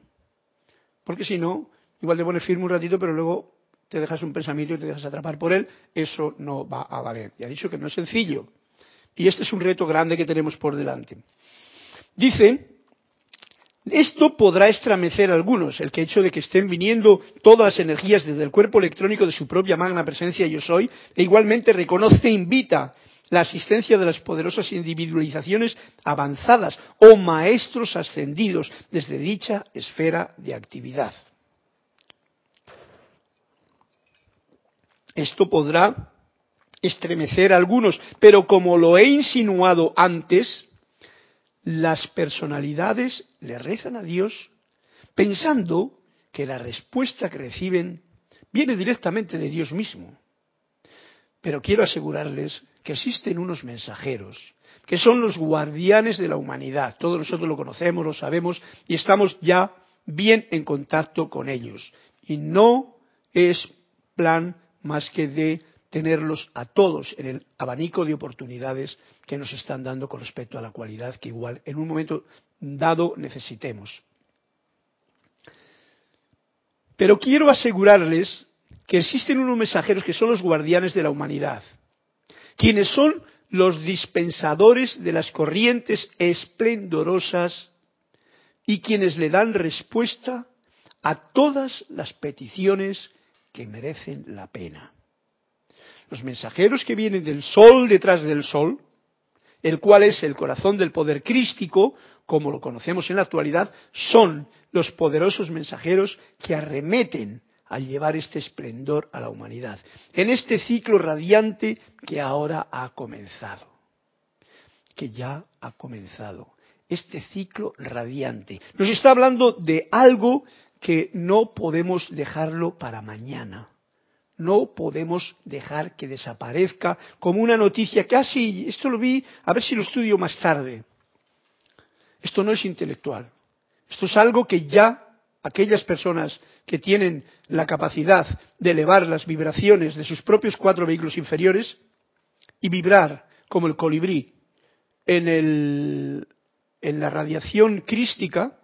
Porque si no, igual te pones firme un ratito, pero luego te dejas un pensamiento y te dejas atrapar por él, eso no va a valer. Ya he dicho que no es sencillo. Y este es un reto grande que tenemos por delante. Dice esto podrá estremecer a algunos, el que hecho de que estén viniendo todas las energías desde el cuerpo electrónico de su propia magna presencia yo soy, e igualmente reconoce e invita la asistencia de las poderosas individualizaciones avanzadas o maestros ascendidos desde dicha esfera de actividad. Esto podrá estremecer a algunos, pero como lo he insinuado antes, las personalidades le rezan a Dios pensando que la respuesta que reciben viene directamente de Dios mismo. Pero quiero asegurarles que existen unos mensajeros, que son los guardianes de la humanidad. Todos nosotros lo conocemos, lo sabemos y estamos ya bien en contacto con ellos. Y no es plan más que de tenerlos a todos en el abanico de oportunidades que nos están dando con respecto a la cualidad que igual en un momento dado necesitemos. Pero quiero asegurarles que existen unos mensajeros que son los guardianes de la humanidad, quienes son los dispensadores de las corrientes esplendorosas y quienes le dan respuesta a todas las peticiones que merecen la pena los mensajeros que vienen del sol detrás del sol, el cual es el corazón del poder crístico, como lo conocemos en la actualidad, son los poderosos mensajeros que arremeten a llevar este esplendor a la humanidad, en este ciclo radiante que ahora ha comenzado, que ya ha comenzado, este ciclo radiante. Nos está hablando de algo que no podemos dejarlo para mañana. No podemos dejar que desaparezca como una noticia que, ah, esto lo vi, a ver si lo estudio más tarde. Esto no es intelectual. Esto es algo que ya aquellas personas que tienen la capacidad de elevar las vibraciones de sus propios cuatro vehículos inferiores y vibrar como el colibrí en, el, en la radiación crística,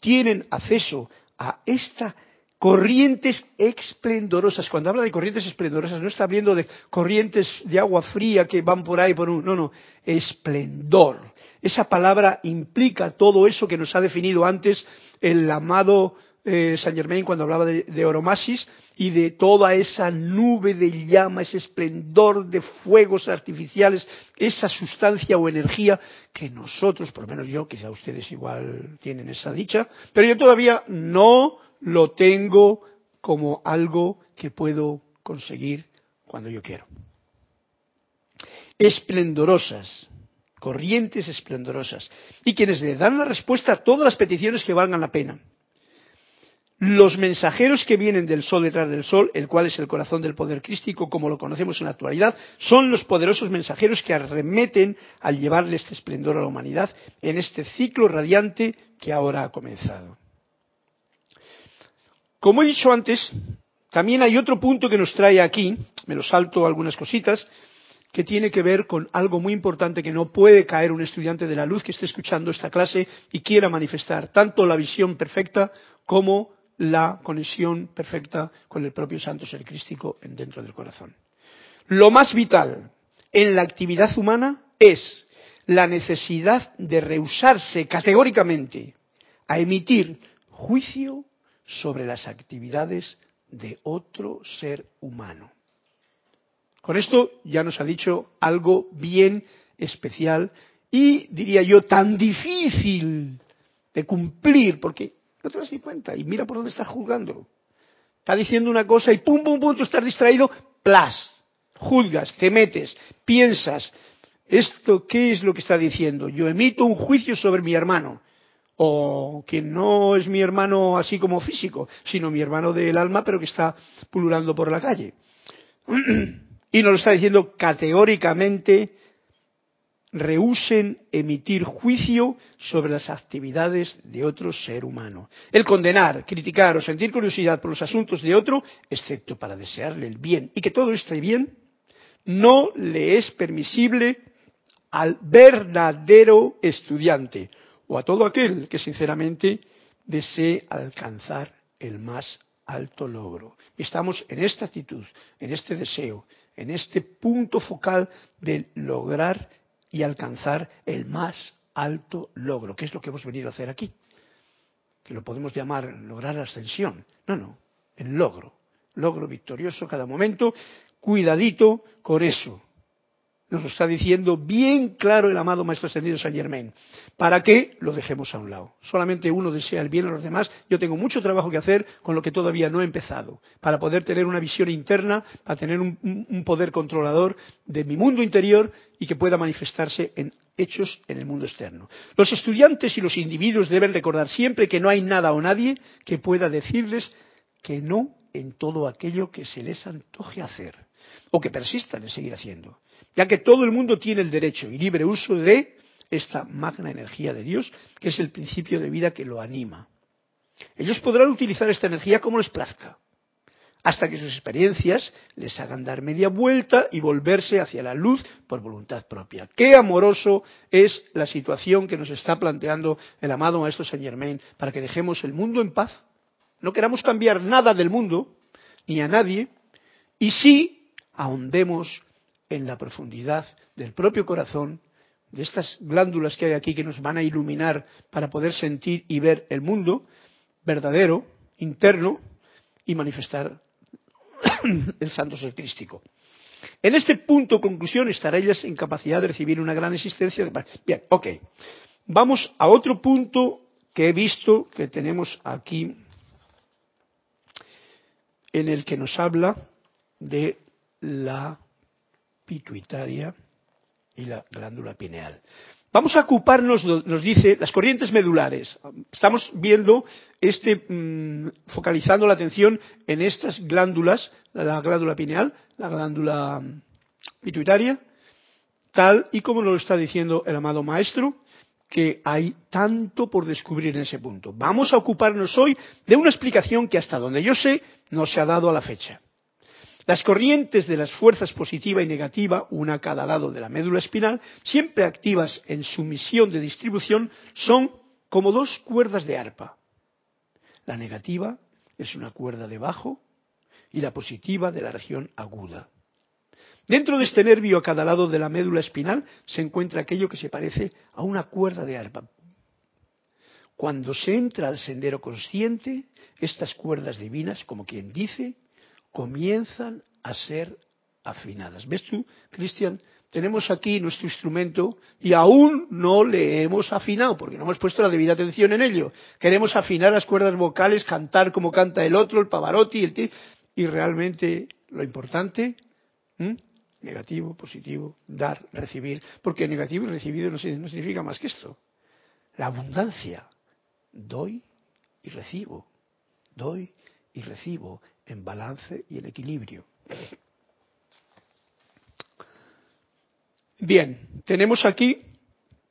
tienen acceso a esta corrientes esplendorosas. Cuando habla de corrientes esplendorosas, no está hablando de corrientes de agua fría que van por ahí por un. No, no, esplendor. Esa palabra implica todo eso que nos ha definido antes el amado eh, Saint Germain cuando hablaba de, de, oromasis y de toda esa nube de llama, ese esplendor de fuegos artificiales, esa sustancia o energía que nosotros, por lo menos yo, quizá ustedes igual tienen esa dicha, pero yo todavía no lo tengo como algo que puedo conseguir cuando yo quiero. Esplendorosas, corrientes esplendorosas, y quienes le dan la respuesta a todas las peticiones que valgan la pena. Los mensajeros que vienen del sol detrás del sol, el cual es el corazón del poder crístico como lo conocemos en la actualidad, son los poderosos mensajeros que arremeten al llevarle este esplendor a la humanidad en este ciclo radiante que ahora ha comenzado. Como he dicho antes, también hay otro punto que nos trae aquí, me lo salto algunas cositas, que tiene que ver con algo muy importante que no puede caer un estudiante de la luz que esté escuchando esta clase y quiera manifestar tanto la visión perfecta como la conexión perfecta con el propio santo ser crístico dentro del corazón. Lo más vital en la actividad humana es la necesidad de rehusarse categóricamente a emitir juicio sobre las actividades de otro ser humano. Con esto ya nos ha dicho algo bien especial y diría yo tan difícil de cumplir porque no te das ni cuenta y mira por dónde estás juzgando. Está diciendo una cosa y pum, pum, pum, tú estás distraído, plas, juzgas, te metes, piensas, ¿esto qué es lo que está diciendo? Yo emito un juicio sobre mi hermano o que no es mi hermano así como físico, sino mi hermano del alma, pero que está pululando por la calle. y nos lo está diciendo categóricamente, rehúsen emitir juicio sobre las actividades de otro ser humano. El condenar, criticar o sentir curiosidad por los asuntos de otro, excepto para desearle el bien y que todo esté bien, no le es permisible al verdadero estudiante o a todo aquel que sinceramente desee alcanzar el más alto logro. Estamos en esta actitud, en este deseo, en este punto focal de lograr y alcanzar el más alto logro, que es lo que hemos venido a hacer aquí. Que lo podemos llamar lograr la ascensión. No, no, el logro. Logro victorioso cada momento. Cuidadito con eso nos lo está diciendo bien claro el amado Maestro Ascendido San Germain, para que lo dejemos a un lado. Solamente uno desea el bien a los demás. Yo tengo mucho trabajo que hacer con lo que todavía no he empezado, para poder tener una visión interna, para tener un poder controlador de mi mundo interior y que pueda manifestarse en hechos en el mundo externo. Los estudiantes y los individuos deben recordar siempre que no hay nada o nadie que pueda decirles que no en todo aquello que se les antoje hacer o que persistan en seguir haciendo ya que todo el mundo tiene el derecho y libre uso de esta magna energía de Dios, que es el principio de vida que lo anima. Ellos podrán utilizar esta energía como les plazca, hasta que sus experiencias les hagan dar media vuelta y volverse hacia la luz por voluntad propia. Qué amoroso es la situación que nos está planteando el amado Maestro Saint Germain para que dejemos el mundo en paz. No queramos cambiar nada del mundo, ni a nadie, y sí ahondemos en la profundidad del propio corazón, de estas glándulas que hay aquí que nos van a iluminar para poder sentir y ver el mundo verdadero, interno, y manifestar el santo ser crístico. En este punto, conclusión, estará ellas en capacidad de recibir una gran existencia. Bien, ok. Vamos a otro punto que he visto que tenemos aquí, en el que nos habla de la pituitaria y la glándula pineal. Vamos a ocuparnos, nos dice, las corrientes medulares. Estamos viendo este, mm, focalizando la atención en estas glándulas, la glándula pineal, la glándula mm, pituitaria, tal y como nos lo está diciendo el amado maestro, que hay tanto por descubrir en ese punto. Vamos a ocuparnos hoy de una explicación que hasta donde yo sé no se ha dado a la fecha. Las corrientes de las fuerzas positiva y negativa, una a cada lado de la médula espinal, siempre activas en su misión de distribución, son como dos cuerdas de arpa. La negativa es una cuerda de bajo y la positiva de la región aguda. Dentro de este nervio a cada lado de la médula espinal se encuentra aquello que se parece a una cuerda de arpa. Cuando se entra al sendero consciente, estas cuerdas divinas, como quien dice, comienzan a ser afinadas. ¿Ves tú, Cristian? Tenemos aquí nuestro instrumento y aún no le hemos afinado porque no hemos puesto la debida atención en ello. Queremos afinar las cuerdas vocales, cantar como canta el otro, el Pavarotti, el y realmente lo importante, negativo, positivo, dar, recibir, porque negativo y recibido no significa más que esto. La abundancia, doy y recibo, doy y recibo en balance y en equilibrio. Bien, tenemos aquí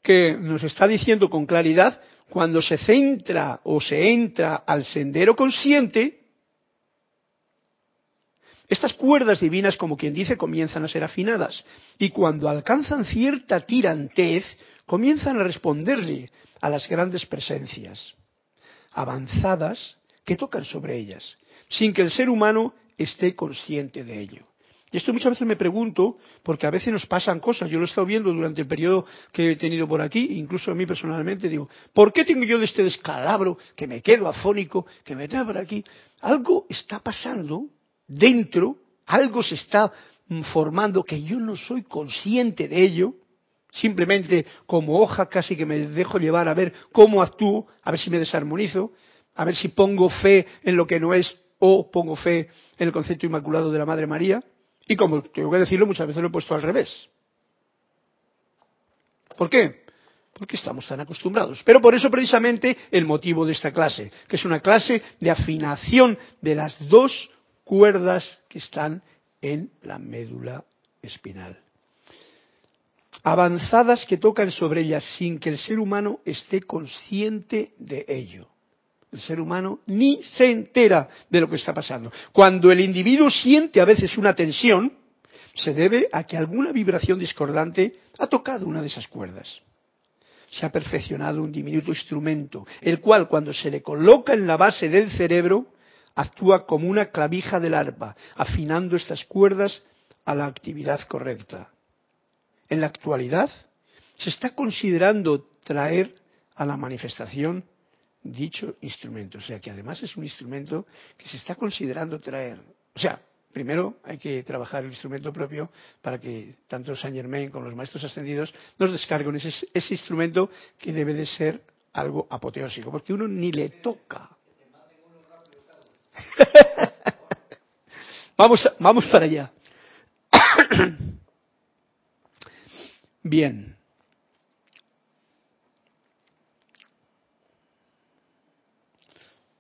que nos está diciendo con claridad, cuando se centra o se entra al sendero consciente, estas cuerdas divinas, como quien dice, comienzan a ser afinadas y cuando alcanzan cierta tirantez, comienzan a responderle a las grandes presencias avanzadas que tocan sobre ellas, sin que el ser humano esté consciente de ello. Y esto muchas veces me pregunto, porque a veces nos pasan cosas, yo lo he estado viendo durante el periodo que he tenido por aquí, incluso a mí personalmente, digo, ¿por qué tengo yo de este descalabro, que me quedo afónico, que me trae por aquí? Algo está pasando dentro, algo se está formando que yo no soy consciente de ello, simplemente como hoja casi que me dejo llevar a ver cómo actúo, a ver si me desarmonizo, a ver si pongo fe en lo que no es o pongo fe en el concepto inmaculado de la Madre María. Y como tengo que decirlo, muchas veces lo he puesto al revés. ¿Por qué? Porque estamos tan acostumbrados. Pero por eso precisamente el motivo de esta clase, que es una clase de afinación de las dos cuerdas que están en la médula espinal. Avanzadas que tocan sobre ellas sin que el ser humano esté consciente de ello. El ser humano ni se entera de lo que está pasando. Cuando el individuo siente a veces una tensión, se debe a que alguna vibración discordante ha tocado una de esas cuerdas. Se ha perfeccionado un diminuto instrumento, el cual cuando se le coloca en la base del cerebro, actúa como una clavija del arpa, afinando estas cuerdas a la actividad correcta. En la actualidad, se está considerando traer a la manifestación dicho instrumento. O sea que además es un instrumento que se está considerando traer. O sea, primero hay que trabajar el instrumento propio para que tanto Saint Germain como los maestros ascendidos nos descarguen ese, ese instrumento que debe de ser algo apoteósico, porque uno ni le toca. vamos, vamos para allá. Bien.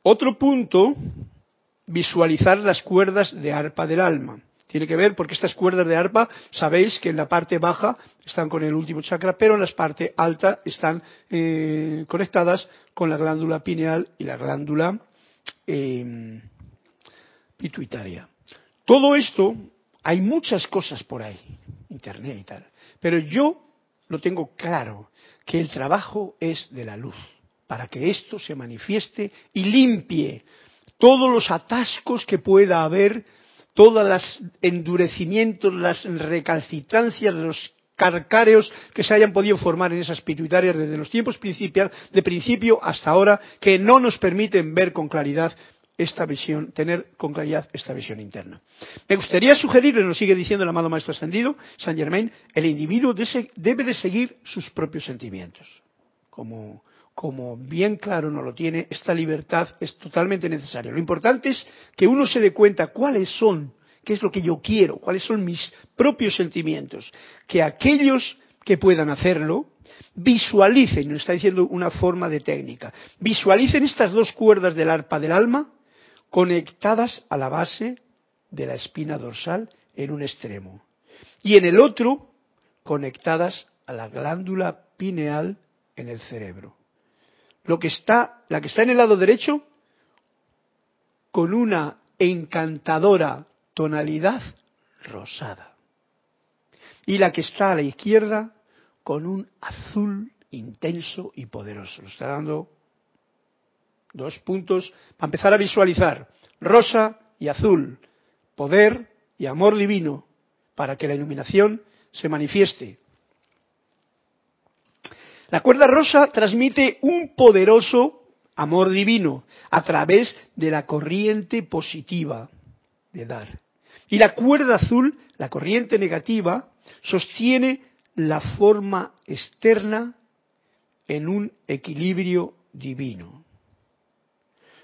Otro punto, visualizar las cuerdas de arpa del alma. Tiene que ver porque estas cuerdas de arpa, sabéis que en la parte baja están con el último chakra, pero en la parte alta están eh, conectadas con la glándula pineal y la glándula em, pituitaria. Todo esto, hay muchas cosas por ahí, internet y tal, pero yo lo tengo claro, que el trabajo es de la luz para que esto se manifieste y limpie todos los atascos que pueda haber, todos los endurecimientos, las recalcitrancias, los carcáreos que se hayan podido formar en esas pituitarias desde los tiempos de principio hasta ahora, que no nos permiten ver con claridad esta visión, tener con claridad esta visión interna. Me gustaría sugerirle, nos sigue diciendo el amado Maestro Ascendido, Saint Germain, el individuo debe de seguir sus propios sentimientos, como como bien claro no lo tiene, esta libertad es totalmente necesaria. Lo importante es que uno se dé cuenta cuáles son, qué es lo que yo quiero, cuáles son mis propios sentimientos, que aquellos que puedan hacerlo visualicen, nos está diciendo una forma de técnica, visualicen estas dos cuerdas del arpa del alma conectadas a la base de la espina dorsal en un extremo y en el otro conectadas a la glándula pineal en el cerebro. Lo que está, la que está en el lado derecho con una encantadora tonalidad rosada. Y la que está a la izquierda con un azul intenso y poderoso. Nos está dando dos puntos para empezar a visualizar. Rosa y azul. Poder y amor divino para que la iluminación se manifieste. La cuerda rosa transmite un poderoso amor divino a través de la corriente positiva de dar. Y la cuerda azul, la corriente negativa, sostiene la forma externa en un equilibrio divino.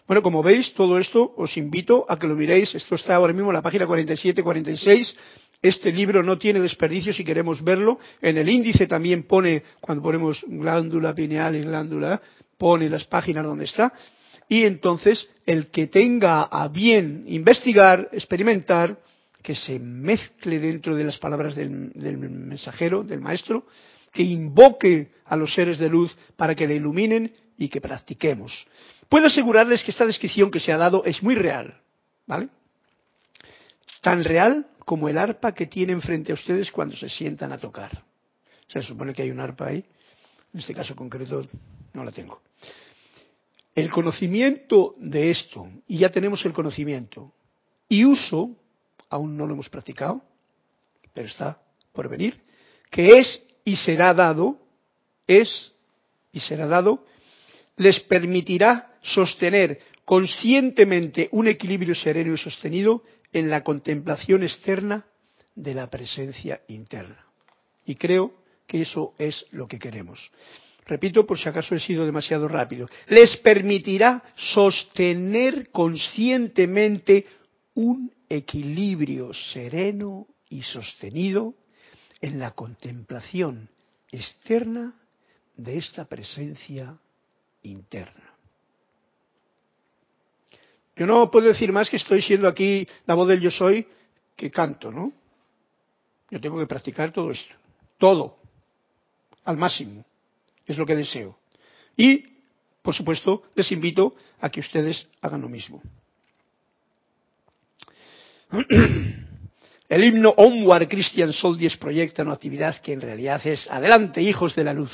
Bueno, como veis, todo esto os invito a que lo miréis. Esto está ahora mismo en la página 47-46. Este libro no tiene desperdicio si queremos verlo. En el índice también pone, cuando ponemos glándula pineal y glándula, pone las páginas donde está. Y entonces, el que tenga a bien investigar, experimentar, que se mezcle dentro de las palabras del, mensajero, del maestro, que invoque a los seres de luz para que le iluminen y que practiquemos. Puedo asegurarles que esta descripción que se ha dado es muy real, ¿vale? Tan real como el arpa que tienen frente a ustedes cuando se sientan a tocar. Se supone que hay un arpa ahí, en este caso concreto no la tengo. El conocimiento de esto, y ya tenemos el conocimiento, y uso aún no lo hemos practicado, pero está por venir, que es y será dado, es y será dado, les permitirá sostener conscientemente un equilibrio sereno y sostenido en la contemplación externa de la presencia interna. Y creo que eso es lo que queremos. Repito por si acaso he sido demasiado rápido. Les permitirá sostener conscientemente un equilibrio sereno y sostenido en la contemplación externa de esta presencia interna. Yo no puedo decir más que estoy siendo aquí la voz del yo soy que canto, ¿no? Yo tengo que practicar todo esto, todo, al máximo, es lo que deseo. Y, por supuesto, les invito a que ustedes hagan lo mismo. El himno Onward Christian Soldiers proyecta una actividad que en realidad es adelante, hijos de la luz,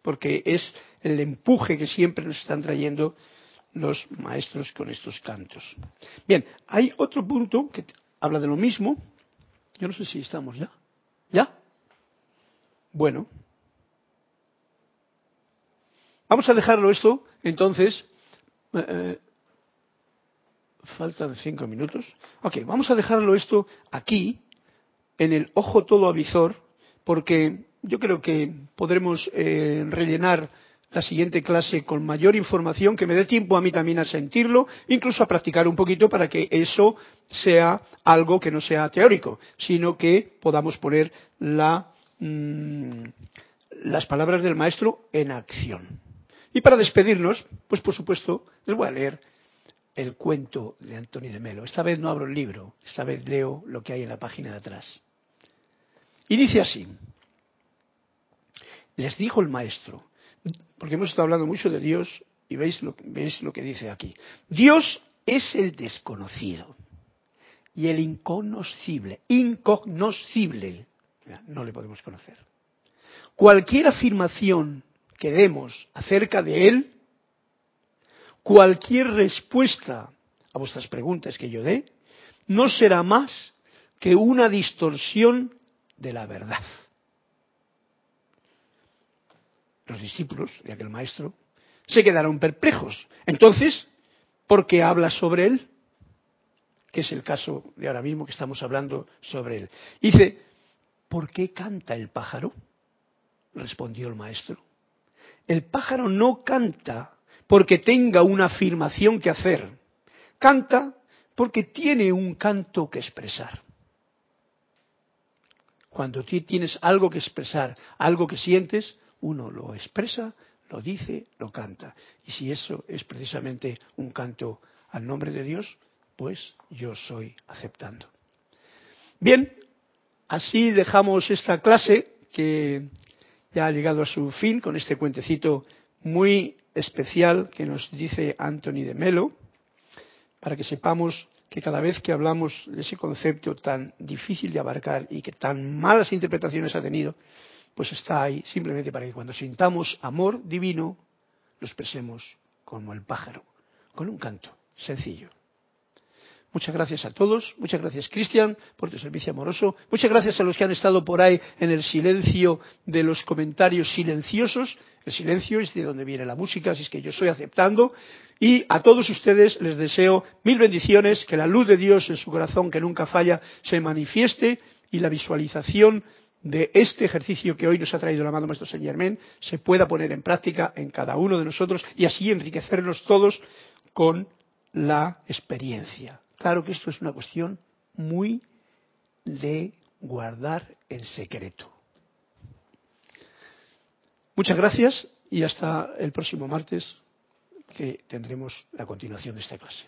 porque es el empuje que siempre nos están trayendo los maestros con estos cantos. Bien, hay otro punto que habla de lo mismo. Yo no sé si estamos ya. ¿Ya? Bueno. Vamos a dejarlo esto, entonces, eh, eh, faltan cinco minutos. Ok, vamos a dejarlo esto aquí, en el ojo todo avizor, porque yo creo que podremos eh, rellenar la siguiente clase con mayor información que me dé tiempo a mí también a sentirlo, incluso a practicar un poquito para que eso sea algo que no sea teórico, sino que podamos poner mm, las palabras del maestro en acción. Y para despedirnos, pues por supuesto, les voy a leer el cuento de Antonio de Melo. Esta vez no abro el libro, esta vez leo lo que hay en la página de atrás. Y dice así, les dijo el maestro, porque hemos estado hablando mucho de Dios y veis lo, veis lo que dice aquí. Dios es el desconocido y el inconocible, incognoscible, no le podemos conocer. Cualquier afirmación que demos acerca de Él cualquier respuesta a vuestras preguntas que yo dé no será más que una distorsión de la verdad. Los discípulos de aquel maestro se quedaron perplejos. Entonces, ¿por qué habla sobre él? Que es el caso de ahora mismo que estamos hablando sobre él. Dice, ¿por qué canta el pájaro? Respondió el maestro. El pájaro no canta porque tenga una afirmación que hacer. Canta porque tiene un canto que expresar. Cuando tienes algo que expresar, algo que sientes, uno lo expresa, lo dice, lo canta. Y si eso es precisamente un canto al nombre de Dios, pues yo soy aceptando. Bien, así dejamos esta clase que ya ha llegado a su fin con este cuentecito muy especial que nos dice Anthony de Melo, para que sepamos que cada vez que hablamos de ese concepto tan difícil de abarcar y que tan malas interpretaciones ha tenido, pues está ahí simplemente para que cuando sintamos amor divino lo expresemos como el pájaro, con un canto sencillo. Muchas gracias a todos, muchas gracias Cristian por tu servicio amoroso, muchas gracias a los que han estado por ahí en el silencio de los comentarios silenciosos, el silencio es de donde viene la música, así es que yo estoy aceptando, y a todos ustedes les deseo mil bendiciones, que la luz de Dios en su corazón, que nunca falla, se manifieste y la visualización de este ejercicio que hoy nos ha traído el amado Maestro Saint Germain se pueda poner en práctica en cada uno de nosotros y así enriquecernos todos con la experiencia. Claro que esto es una cuestión muy de guardar en secreto. Muchas gracias y hasta el próximo martes que tendremos la continuación de esta clase.